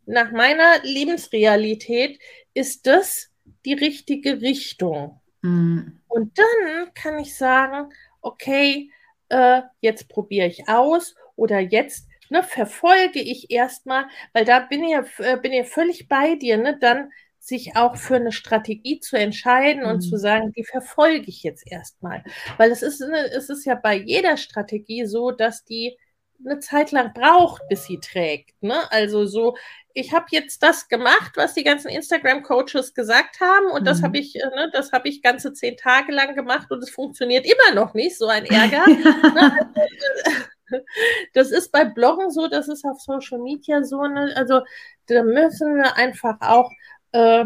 nach meiner Lebensrealität, ist das die richtige Richtung. Mhm. Und dann kann ich sagen, okay, äh, jetzt probiere ich aus oder jetzt ne, verfolge ich erstmal, weil da bin ich ja, äh, bin ich völlig bei dir, ne, dann sich auch für eine Strategie zu entscheiden mhm. und zu sagen, die verfolge ich jetzt erstmal. Weil es ist, ne, es ist ja bei jeder Strategie so, dass die eine Zeit lang braucht, bis sie trägt. Ne? Also so, ich habe jetzt das gemacht, was die ganzen Instagram-Coaches gesagt haben und mhm. das habe ich, äh, ne, das habe ich ganze zehn Tage lang gemacht und es funktioniert immer noch nicht, so ein Ärger. [LAUGHS] ne? Das ist bei Bloggen so, das ist auf Social Media so, ne? also da müssen wir einfach auch äh,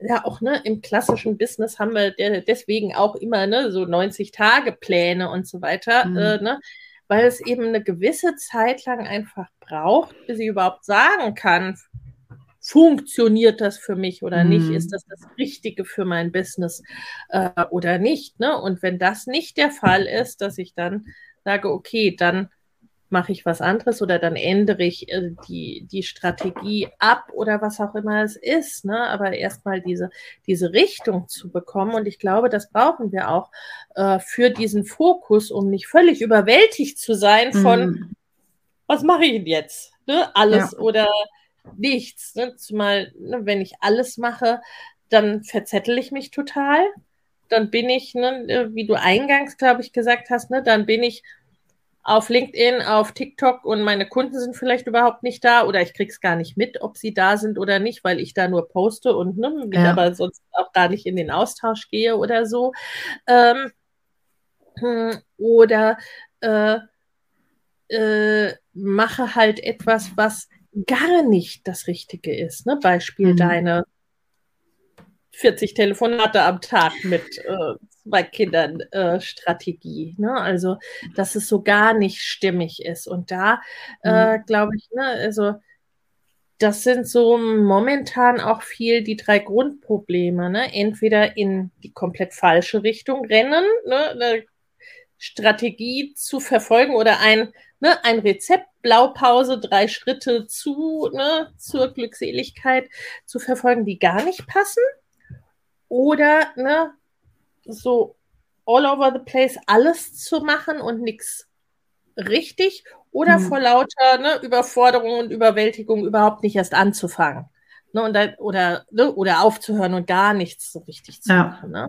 ja auch ne, im klassischen Business haben wir deswegen auch immer ne, so 90-Tage-Pläne und so weiter, mhm. äh, ne, weil es eben eine gewisse Zeit lang einfach braucht, bis ich überhaupt sagen kann, funktioniert das für mich oder mhm. nicht? Ist das das Richtige für mein Business äh, oder nicht? Ne? Und wenn das nicht der Fall ist, dass ich dann sage, okay, dann mache ich was anderes oder dann ändere ich äh, die, die Strategie ab oder was auch immer es ist. Ne? Aber erstmal diese, diese Richtung zu bekommen. Und ich glaube, das brauchen wir auch äh, für diesen Fokus, um nicht völlig überwältigt zu sein von, mhm. was mache ich denn jetzt? Ne? Alles ja. oder nichts. Ne? Zumal, ne, wenn ich alles mache, dann verzettel ich mich total. Dann bin ich, ne, äh, wie du eingangs, glaube ich, gesagt hast, ne, dann bin ich auf LinkedIn, auf TikTok und meine Kunden sind vielleicht überhaupt nicht da oder ich krieg's gar nicht mit, ob sie da sind oder nicht, weil ich da nur poste und ne, ja. aber sonst auch gar nicht in den Austausch gehe oder so. Ähm, hm, oder äh, äh, mache halt etwas, was gar nicht das Richtige ist. Ne? Beispiel mhm. deine 40 Telefonate am Tag mit äh, zwei Kindern äh, Strategie. Ne? Also, dass es so gar nicht stimmig ist. Und da äh, mhm. glaube ich, ne, also das sind so momentan auch viel die drei Grundprobleme. Ne? Entweder in die komplett falsche Richtung rennen, ne? eine Strategie zu verfolgen oder ein, ne, ein Rezept, Blaupause, drei Schritte zu, ne, zur Glückseligkeit zu verfolgen, die gar nicht passen. Oder ne, so all over the place alles zu machen und nichts richtig oder mhm. vor lauter ne, Überforderung und Überwältigung überhaupt nicht erst anzufangen. Ne, und da, oder, ne, oder aufzuhören und gar nichts so richtig zu ja. machen. Ne?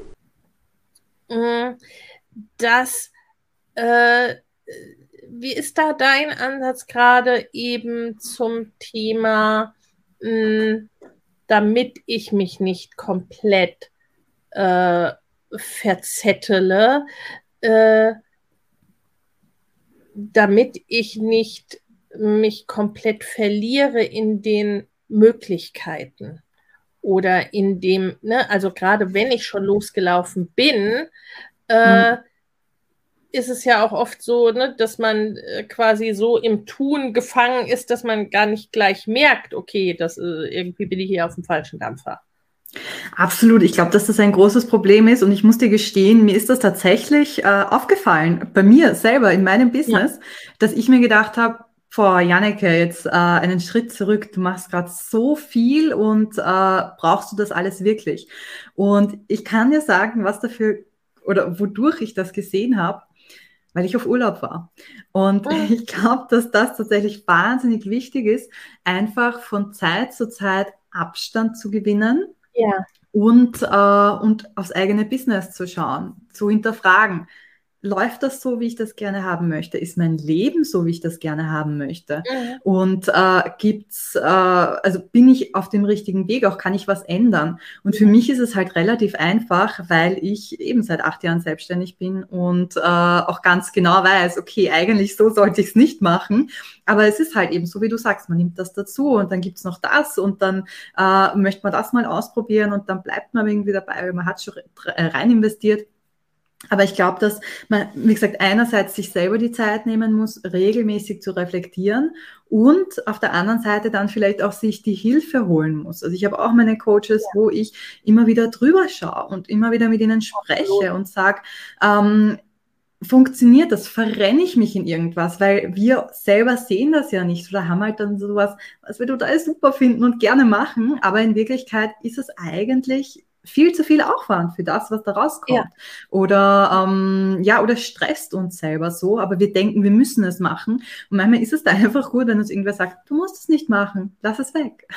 Mhm. Das, äh, wie ist da dein Ansatz gerade eben zum Thema, mh, damit ich mich nicht komplett äh, verzettele, äh, damit ich nicht mich komplett verliere in den Möglichkeiten? Oder in dem, ne, also gerade wenn ich schon losgelaufen bin, äh, mhm. ist es ja auch oft so, ne, dass man äh, quasi so im Tun gefangen ist, dass man gar nicht gleich merkt, okay, das äh, irgendwie bin ich hier auf dem falschen Dampfer. Absolut. Ich glaube, dass das ein großes Problem ist und ich muss dir gestehen, mir ist das tatsächlich äh, aufgefallen, bei mir selber in meinem Business, ja. dass ich mir gedacht habe, Boah, Janneke, jetzt äh, einen Schritt zurück. Du machst gerade so viel und äh, brauchst du das alles wirklich? Und ich kann dir sagen, was dafür oder wodurch ich das gesehen habe, weil ich auf Urlaub war. Und oh. [LAUGHS] ich glaube, dass das tatsächlich wahnsinnig wichtig ist, einfach von Zeit zu Zeit Abstand zu gewinnen. Ja. Und, äh, und aufs eigene Business zu schauen, zu hinterfragen läuft das so, wie ich das gerne haben möchte? Ist mein Leben so, wie ich das gerne haben möchte? Mhm. Und äh, gibt's, äh, also bin ich auf dem richtigen Weg? Auch kann ich was ändern? Und für mich ist es halt relativ einfach, weil ich eben seit acht Jahren selbstständig bin und äh, auch ganz genau weiß, okay, eigentlich so sollte ich es nicht machen. Aber es ist halt eben so, wie du sagst, man nimmt das dazu und dann gibt's noch das und dann äh, möchte man das mal ausprobieren und dann bleibt man irgendwie dabei, weil man hat schon rein investiert. Aber ich glaube, dass man, wie gesagt, einerseits sich selber die Zeit nehmen muss, regelmäßig zu reflektieren und auf der anderen Seite dann vielleicht auch sich die Hilfe holen muss. Also ich habe auch meine Coaches, ja. wo ich immer wieder drüber schaue und immer wieder mit ihnen spreche und sage, ähm, funktioniert das? Verrenne ich mich in irgendwas? Weil wir selber sehen das ja nicht oder haben halt dann sowas, was wir total super finden und gerne machen, aber in Wirklichkeit ist es eigentlich viel zu viel Aufwand für das, was da rauskommt. Ja. Oder ähm, ja, oder stresst uns selber so, aber wir denken, wir müssen es machen. Und manchmal ist es da [LAUGHS] einfach gut, wenn uns irgendwer sagt, du musst es nicht machen, lass es weg.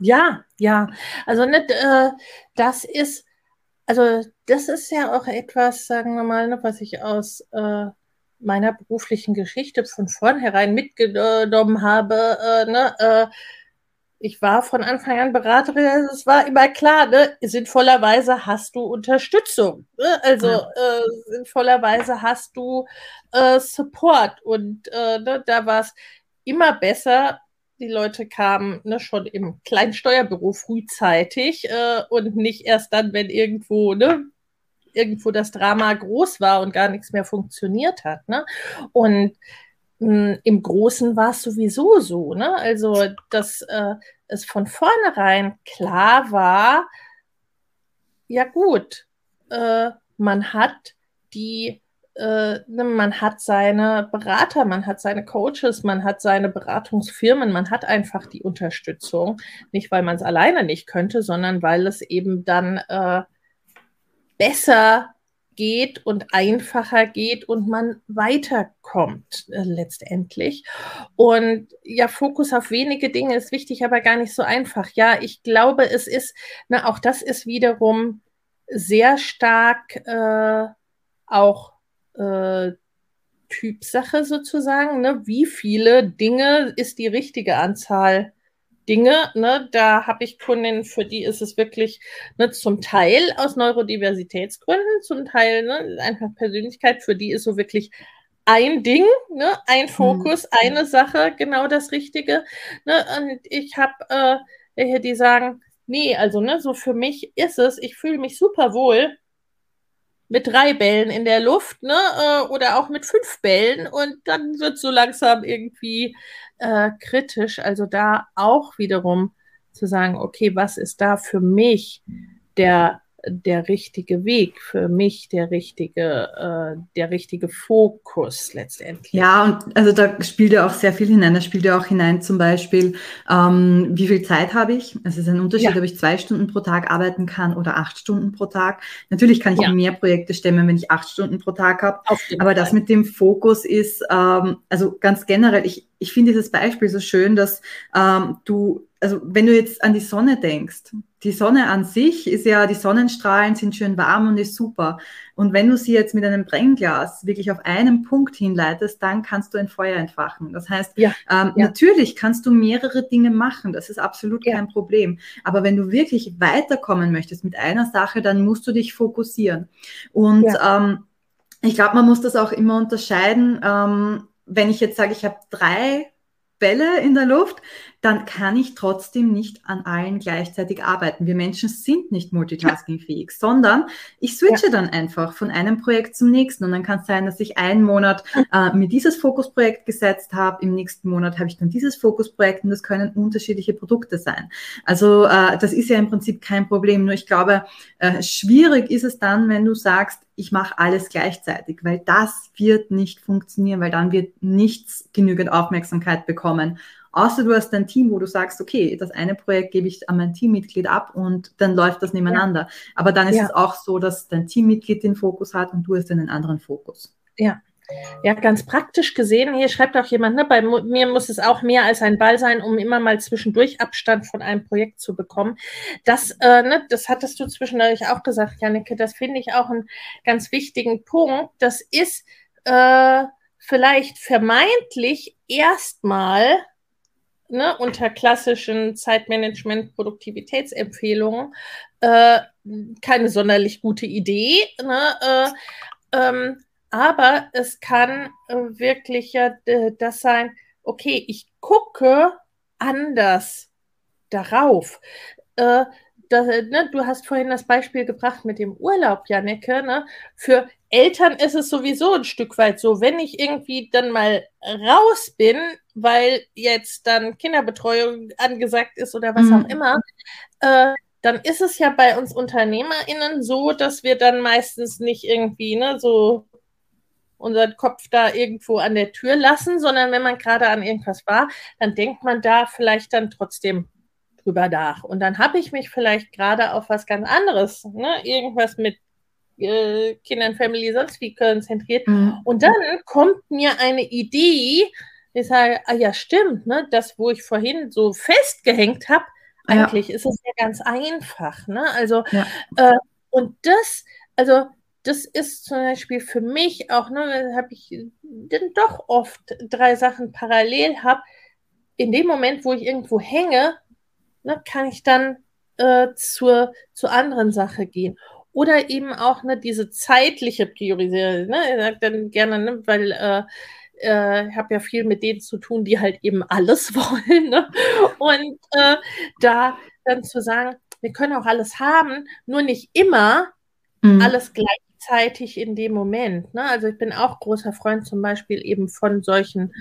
Ja, ja. Also äh, das ist, also das ist ja auch etwas, sagen wir mal, ne, was ich aus äh, meiner beruflichen Geschichte von vornherein mitgenommen habe. Äh, ne, äh, ich war von Anfang an Beraterin, es war immer klar, ne, sinnvollerweise hast du Unterstützung. Ne? Also ja. äh, sinnvollerweise hast du äh, Support. Und äh, ne, da war es immer besser. Die Leute kamen ne, schon im Kleinsteuerbüro frühzeitig äh, und nicht erst dann, wenn irgendwo, ne, irgendwo das Drama groß war und gar nichts mehr funktioniert hat. Ne? Und im Großen war es sowieso so, ne? Also, dass äh, es von vornherein klar war, ja gut, äh, man hat die, äh, ne, man hat seine Berater, man hat seine Coaches, man hat seine Beratungsfirmen, man hat einfach die Unterstützung, nicht weil man es alleine nicht könnte, sondern weil es eben dann äh, besser geht und einfacher geht und man weiterkommt äh, letztendlich. Und ja, Fokus auf wenige Dinge ist wichtig, aber gar nicht so einfach. Ja, ich glaube, es ist, na, auch das ist wiederum sehr stark äh, auch äh, Typsache sozusagen. Ne? Wie viele Dinge ist die richtige Anzahl Dinge. Ne? Da habe ich Kundinnen, für die ist es wirklich ne, zum Teil aus Neurodiversitätsgründen, zum Teil ne, einfach Persönlichkeit, für die ist so wirklich ein Ding, ne, ein mhm. Fokus, mhm. eine Sache, genau das Richtige. Ne? Und ich habe äh, die sagen, nee, also ne, so für mich ist es, ich fühle mich super wohl mit drei Bällen in der Luft, ne, äh, oder auch mit fünf Bällen und dann wird so langsam irgendwie äh, kritisch. Also da auch wiederum zu sagen, okay, was ist da für mich der der richtige Weg für mich, der richtige, äh, der richtige Fokus letztendlich. Ja, und also da spielt ja auch sehr viel hinein. Da spielt ja auch hinein zum Beispiel, ähm, wie viel Zeit habe ich? Es ist ein Unterschied, ja. ob ich zwei Stunden pro Tag arbeiten kann oder acht Stunden pro Tag. Natürlich kann ich ja. mehr Projekte stemmen, wenn ich acht Stunden pro Tag habe. Aber Fall. das mit dem Fokus ist, ähm, also ganz generell, ich, ich finde dieses Beispiel so schön, dass ähm, du also wenn du jetzt an die Sonne denkst, die Sonne an sich ist ja, die Sonnenstrahlen sind schön warm und ist super. Und wenn du sie jetzt mit einem Brennglas wirklich auf einen Punkt hinleitest, dann kannst du ein Feuer entfachen. Das heißt, ja, ähm, ja. natürlich kannst du mehrere Dinge machen, das ist absolut ja. kein Problem. Aber wenn du wirklich weiterkommen möchtest mit einer Sache, dann musst du dich fokussieren. Und ähm, ich glaube, man muss das auch immer unterscheiden. Ähm, wenn ich jetzt sage, ich habe drei Bälle in der Luft, dann kann ich trotzdem nicht an allen gleichzeitig arbeiten. Wir Menschen sind nicht multitaskingfähig, sondern ich switche ja. dann einfach von einem Projekt zum nächsten. Und dann kann es sein, dass ich einen Monat äh, mir dieses Fokusprojekt gesetzt habe, im nächsten Monat habe ich dann dieses Fokusprojekt und das können unterschiedliche Produkte sein. Also äh, das ist ja im Prinzip kein Problem. Nur ich glaube, äh, schwierig ist es dann, wenn du sagst, ich mache alles gleichzeitig, weil das wird nicht funktionieren, weil dann wird nichts genügend Aufmerksamkeit bekommen. Außer du hast ein Team, wo du sagst, okay, das eine Projekt gebe ich an mein Teammitglied ab und dann läuft das nebeneinander. Ja. Aber dann ist ja. es auch so, dass dein Teammitglied den Fokus hat und du hast einen anderen Fokus. Ja, Ja, ganz praktisch gesehen, hier schreibt auch jemand, ne, bei mir muss es auch mehr als ein Ball sein, um immer mal zwischendurch Abstand von einem Projekt zu bekommen. Das, äh, ne, das hattest du zwischendurch auch gesagt, Janneke, das finde ich auch einen ganz wichtigen Punkt. Das ist äh, vielleicht vermeintlich erstmal ne, unter klassischen Zeitmanagement, Produktivitätsempfehlungen äh, keine sonderlich gute Idee. Ne, äh, ähm, aber es kann äh, wirklich ja das sein, okay, ich gucke anders darauf. Äh, das, ne, du hast vorhin das Beispiel gebracht mit dem Urlaub, Janneke. Ne? Für Eltern ist es sowieso ein Stück weit so, wenn ich irgendwie dann mal raus bin, weil jetzt dann Kinderbetreuung angesagt ist oder was mhm. auch immer, äh, dann ist es ja bei uns UnternehmerInnen so, dass wir dann meistens nicht irgendwie ne, so unseren Kopf da irgendwo an der Tür lassen, sondern wenn man gerade an irgendwas war, dann denkt man da vielleicht dann trotzdem drüber nach. Und dann habe ich mich vielleicht gerade auf was ganz anderes, ne, irgendwas mit äh, Kindern, Family, sonst wie konzentriert. Mhm. Und dann kommt mir eine Idee, ich sage, ah ja, stimmt, ne, das, wo ich vorhin so festgehängt habe, eigentlich ja. ist es ja ganz einfach. Ne? Also, ja. äh, und das, also das ist zum Beispiel für mich auch, ne, habe ich denn doch oft drei Sachen parallel habe. In dem Moment, wo ich irgendwo hänge, ne, kann ich dann äh, zur, zur anderen Sache gehen. Oder eben auch ne, diese zeitliche Priorisierung. Ne? Ich sage dann gerne, ne, weil äh, äh, ich habe ja viel mit denen zu tun, die halt eben alles [LAUGHS] wollen. Ne? Und äh, da dann zu sagen, wir können auch alles haben, nur nicht immer mhm. alles gleich gleichzeitig in dem Moment. Ne? Also ich bin auch großer Freund zum Beispiel eben von solchen,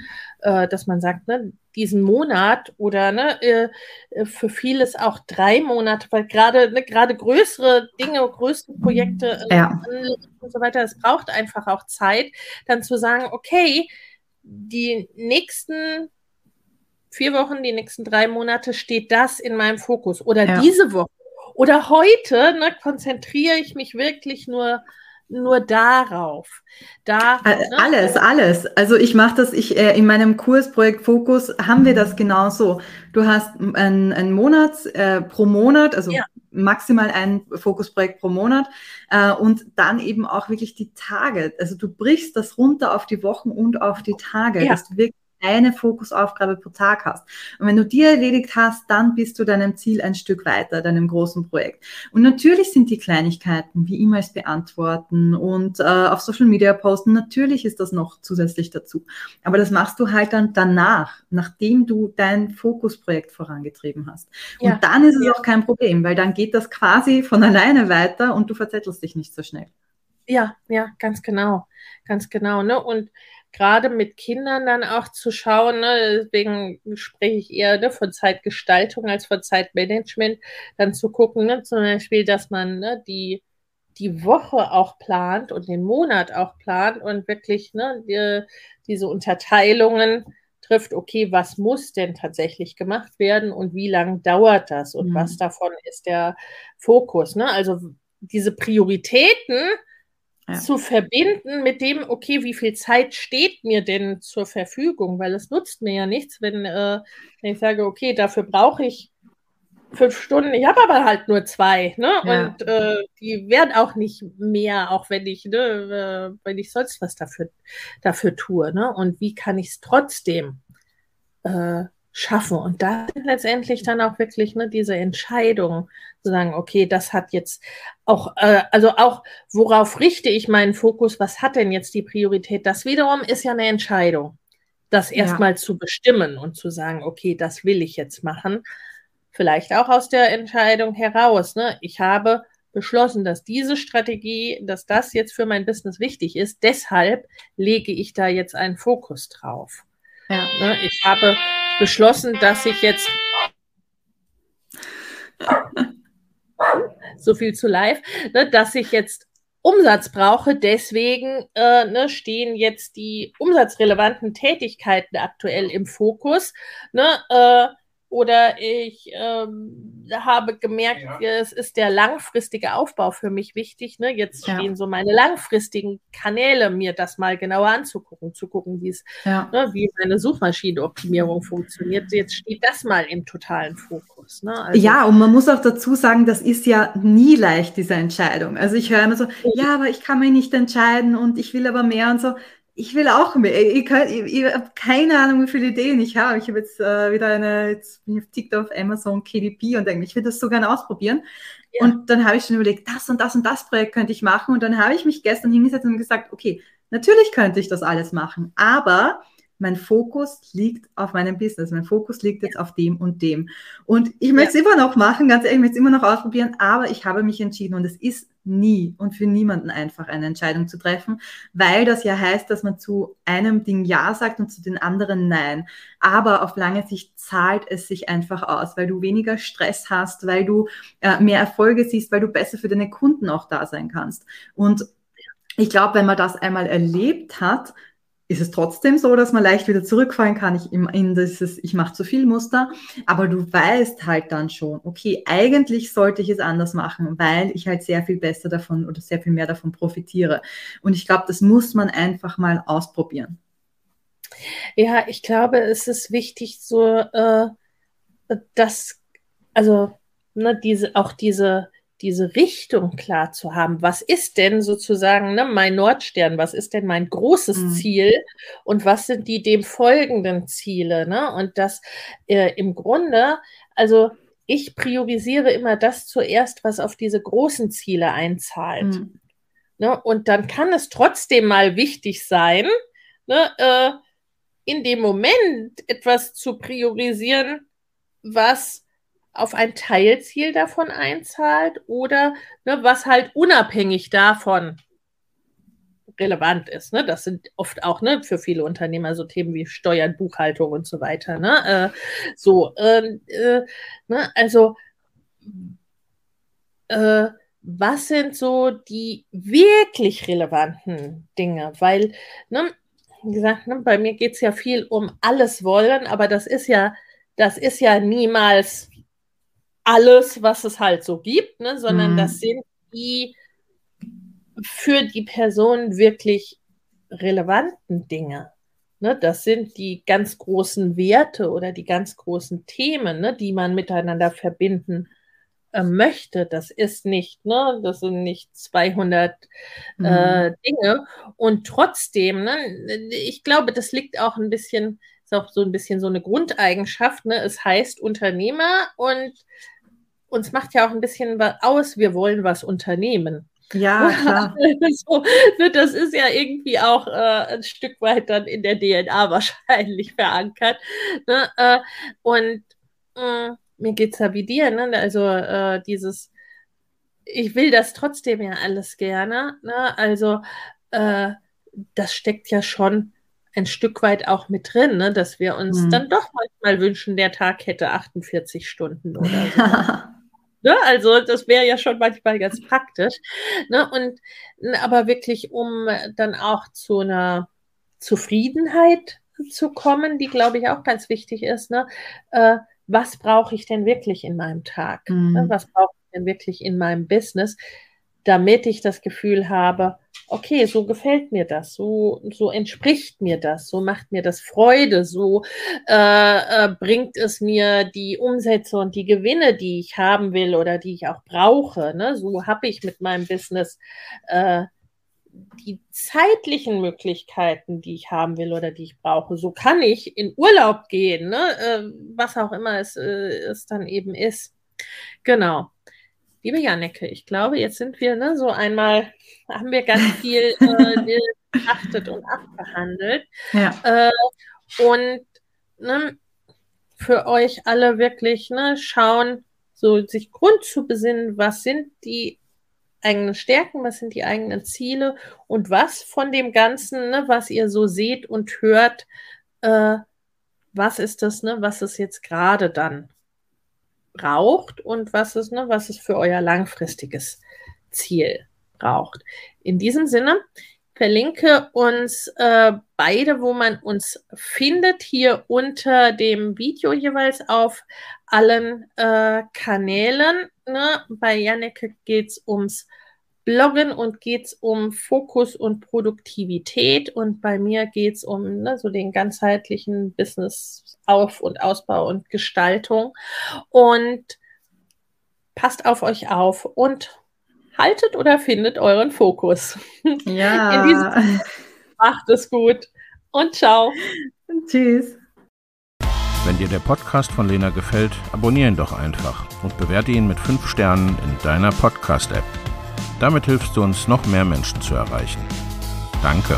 äh, dass man sagt, ne, diesen Monat oder ne, äh, äh für vieles auch drei Monate, weil gerade ne, gerade größere Dinge, größere Projekte äh, ja. und so weiter, es braucht einfach auch Zeit, dann zu sagen, okay, die nächsten vier Wochen, die nächsten drei Monate steht das in meinem Fokus oder ja. diese Woche oder heute ne, konzentriere ich mich wirklich nur nur darauf. Da, ne? Alles, alles. Also ich mache das, ich äh, in meinem Kursprojekt Fokus haben wir das genauso. Du hast einen, einen Monat äh, pro Monat, also ja. maximal ein Fokusprojekt pro Monat äh, und dann eben auch wirklich die Tage. Also du brichst das runter auf die Wochen und auf die Tage, ja. dass du wirklich eine Fokusaufgabe pro Tag hast. Und wenn du die erledigt hast, dann bist du deinem Ziel ein Stück weiter, deinem großen Projekt. Und natürlich sind die Kleinigkeiten wie E-Mails beantworten und äh, auf Social Media posten, natürlich ist das noch zusätzlich dazu. Aber das machst du halt dann danach, nachdem du dein Fokusprojekt vorangetrieben hast. Und ja. dann ist es ja. auch kein Problem, weil dann geht das quasi von alleine weiter und du verzettelst dich nicht so schnell. Ja, ja, ganz genau, ganz genau. Ne? Und gerade mit Kindern dann auch zu schauen, ne, deswegen spreche ich eher ne, von Zeitgestaltung als von Zeitmanagement, dann zu gucken, ne, zum Beispiel, dass man ne, die, die Woche auch plant und den Monat auch plant und wirklich ne, die, diese Unterteilungen trifft, okay, was muss denn tatsächlich gemacht werden und wie lange dauert das und mhm. was davon ist der Fokus. Ne? Also diese Prioritäten, ja. zu verbinden mit dem, okay, wie viel Zeit steht mir denn zur Verfügung? Weil es nutzt mir ja nichts, wenn, äh, wenn ich sage, okay, dafür brauche ich fünf Stunden, ich habe aber halt nur zwei, ne? Ja. Und äh, die werden auch nicht mehr, auch wenn ich, ne, äh, wenn ich sonst was dafür, dafür tue, ne? Und wie kann ich es trotzdem äh, schaffen. Und da letztendlich dann auch wirklich ne, diese Entscheidung zu sagen, okay, das hat jetzt auch, äh, also auch, worauf richte ich meinen Fokus, was hat denn jetzt die Priorität? Das wiederum ist ja eine Entscheidung, das erstmal ja. zu bestimmen und zu sagen, okay, das will ich jetzt machen. Vielleicht auch aus der Entscheidung heraus. Ne? Ich habe beschlossen, dass diese Strategie, dass das jetzt für mein Business wichtig ist. Deshalb lege ich da jetzt einen Fokus drauf. Ja. Ne? Ich habe beschlossen, dass ich jetzt so viel zu live, ne, dass ich jetzt Umsatz brauche. Deswegen äh, ne, stehen jetzt die umsatzrelevanten Tätigkeiten aktuell im Fokus. Ne, äh, oder ich ähm, habe gemerkt, ja. es ist der langfristige Aufbau für mich wichtig. Ne? Jetzt ja. stehen so meine langfristigen Kanäle, mir das mal genauer anzugucken, zu gucken, wie es, ja. ne, wie meine Suchmaschinenoptimierung funktioniert. Jetzt steht das mal im totalen Fokus. Ne? Also, ja, und man muss auch dazu sagen, das ist ja nie leicht, diese Entscheidung. Also ich höre immer so, ja, aber ich kann mich nicht entscheiden und ich will aber mehr und so ich will auch mehr. Ihr, könnt, ihr, ihr habt keine Ahnung, wie viele Ideen ich habe. Ich habe jetzt äh, wieder eine, jetzt bin ich auf TikTok, Amazon, KDP und denke, ich will das so gerne ausprobieren. Ja. Und dann habe ich schon überlegt, das und das und das Projekt könnte ich machen. Und dann habe ich mich gestern hingesetzt und gesagt, okay, natürlich könnte ich das alles machen, aber mein Fokus liegt auf meinem Business, mein Fokus liegt jetzt auf dem und dem. Und ich möchte es ja. immer noch machen, ganz ehrlich, ich möchte es immer noch ausprobieren, aber ich habe mich entschieden und es ist nie und für niemanden einfach eine Entscheidung zu treffen, weil das ja heißt, dass man zu einem Ding Ja sagt und zu den anderen Nein. Aber auf lange Sicht zahlt es sich einfach aus, weil du weniger Stress hast, weil du äh, mehr Erfolge siehst, weil du besser für deine Kunden auch da sein kannst. Und ich glaube, wenn man das einmal erlebt hat, ist es trotzdem so, dass man leicht wieder zurückfallen kann ich in dieses Ich mache zu viel Muster, aber du weißt halt dann schon, okay, eigentlich sollte ich es anders machen, weil ich halt sehr viel besser davon oder sehr viel mehr davon profitiere. Und ich glaube, das muss man einfach mal ausprobieren. Ja, ich glaube, es ist wichtig, so äh, dass also ne, diese auch diese diese Richtung klar zu haben. Was ist denn sozusagen ne, mein Nordstern? Was ist denn mein großes mhm. Ziel? Und was sind die dem folgenden Ziele? Ne? Und das äh, im Grunde, also ich priorisiere immer das zuerst, was auf diese großen Ziele einzahlt. Mhm. Ne? Und dann kann es trotzdem mal wichtig sein, ne, äh, in dem Moment etwas zu priorisieren, was auf ein Teilziel davon einzahlt oder ne, was halt unabhängig davon relevant ist. Ne? Das sind oft auch ne, für viele Unternehmer so Themen wie Steuern, Buchhaltung und so weiter. Ne? Äh, so, äh, äh, ne? also äh, was sind so die wirklich relevanten Dinge? Weil, ne, wie gesagt, ne, bei mir geht es ja viel um alles wollen, aber das ist ja, das ist ja niemals alles, was es halt so gibt, ne, sondern mhm. das sind die für die Person wirklich relevanten Dinge. Ne, das sind die ganz großen Werte oder die ganz großen Themen, ne, die man miteinander verbinden äh, möchte. Das ist nicht, ne, das sind nicht 200 mhm. äh, Dinge. Und trotzdem, ne, ich glaube, das liegt auch ein bisschen, ist auch so ein bisschen so eine Grundeigenschaft. Ne, es heißt Unternehmer und uns macht ja auch ein bisschen aus, wir wollen was unternehmen. Ja, [LAUGHS] klar. so, das ist ja irgendwie auch äh, ein Stück weit dann in der DNA [LAUGHS] wahrscheinlich verankert. Ne? Äh, und äh, mir geht es ja wie dir, ne? also äh, dieses, ich will das trotzdem ja alles gerne. Ne? Also äh, das steckt ja schon ein Stück weit auch mit drin, ne? dass wir uns hm. dann doch manchmal wünschen, der Tag hätte 48 Stunden oder so. [LAUGHS] Ne? Also das wäre ja schon manchmal ganz praktisch. Ne? Und aber wirklich, um dann auch zu einer Zufriedenheit zu kommen, die glaube ich auch ganz wichtig ist. Ne? Äh, was brauche ich denn wirklich in meinem Tag? Ne? Mhm. Ne? Was brauche ich denn wirklich in meinem Business? damit ich das Gefühl habe, okay, so gefällt mir das, so, so entspricht mir das, so macht mir das Freude, so äh, äh, bringt es mir die Umsätze und die Gewinne, die ich haben will oder die ich auch brauche. Ne? So habe ich mit meinem Business äh, die zeitlichen Möglichkeiten, die ich haben will oder die ich brauche. So kann ich in Urlaub gehen, ne? Äh, was auch immer es, äh, es dann eben ist. Genau. Liebe Janneke, ich glaube, jetzt sind wir ne, so einmal, haben wir ganz viel äh, [LAUGHS] beachtet und abgehandelt. Ja. Äh, und ne, für euch alle wirklich ne, schauen, so sich Grund zu besinnen, was sind die eigenen Stärken, was sind die eigenen Ziele und was von dem Ganzen, ne, was ihr so seht und hört, äh, was ist das, ne, was ist jetzt gerade dann braucht und was es, ne, was es für euer langfristiges Ziel braucht. In diesem Sinne verlinke uns äh, beide, wo man uns findet, hier unter dem Video jeweils auf allen äh, Kanälen. Ne? Bei Janneke geht es ums Bloggen und geht es um Fokus und Produktivität und bei mir geht es um ne, so den ganzheitlichen Business-Auf- und Ausbau und Gestaltung. Und passt auf euch auf und haltet oder findet euren Fokus. Ja. [LAUGHS] In diesem macht es gut und ciao. Tschüss. Wenn dir der Podcast von Lena gefällt, abonniere ihn doch einfach und bewerte ihn mit 5 Sternen in deiner Podcast-App. Damit hilfst du uns, noch mehr Menschen zu erreichen. Danke.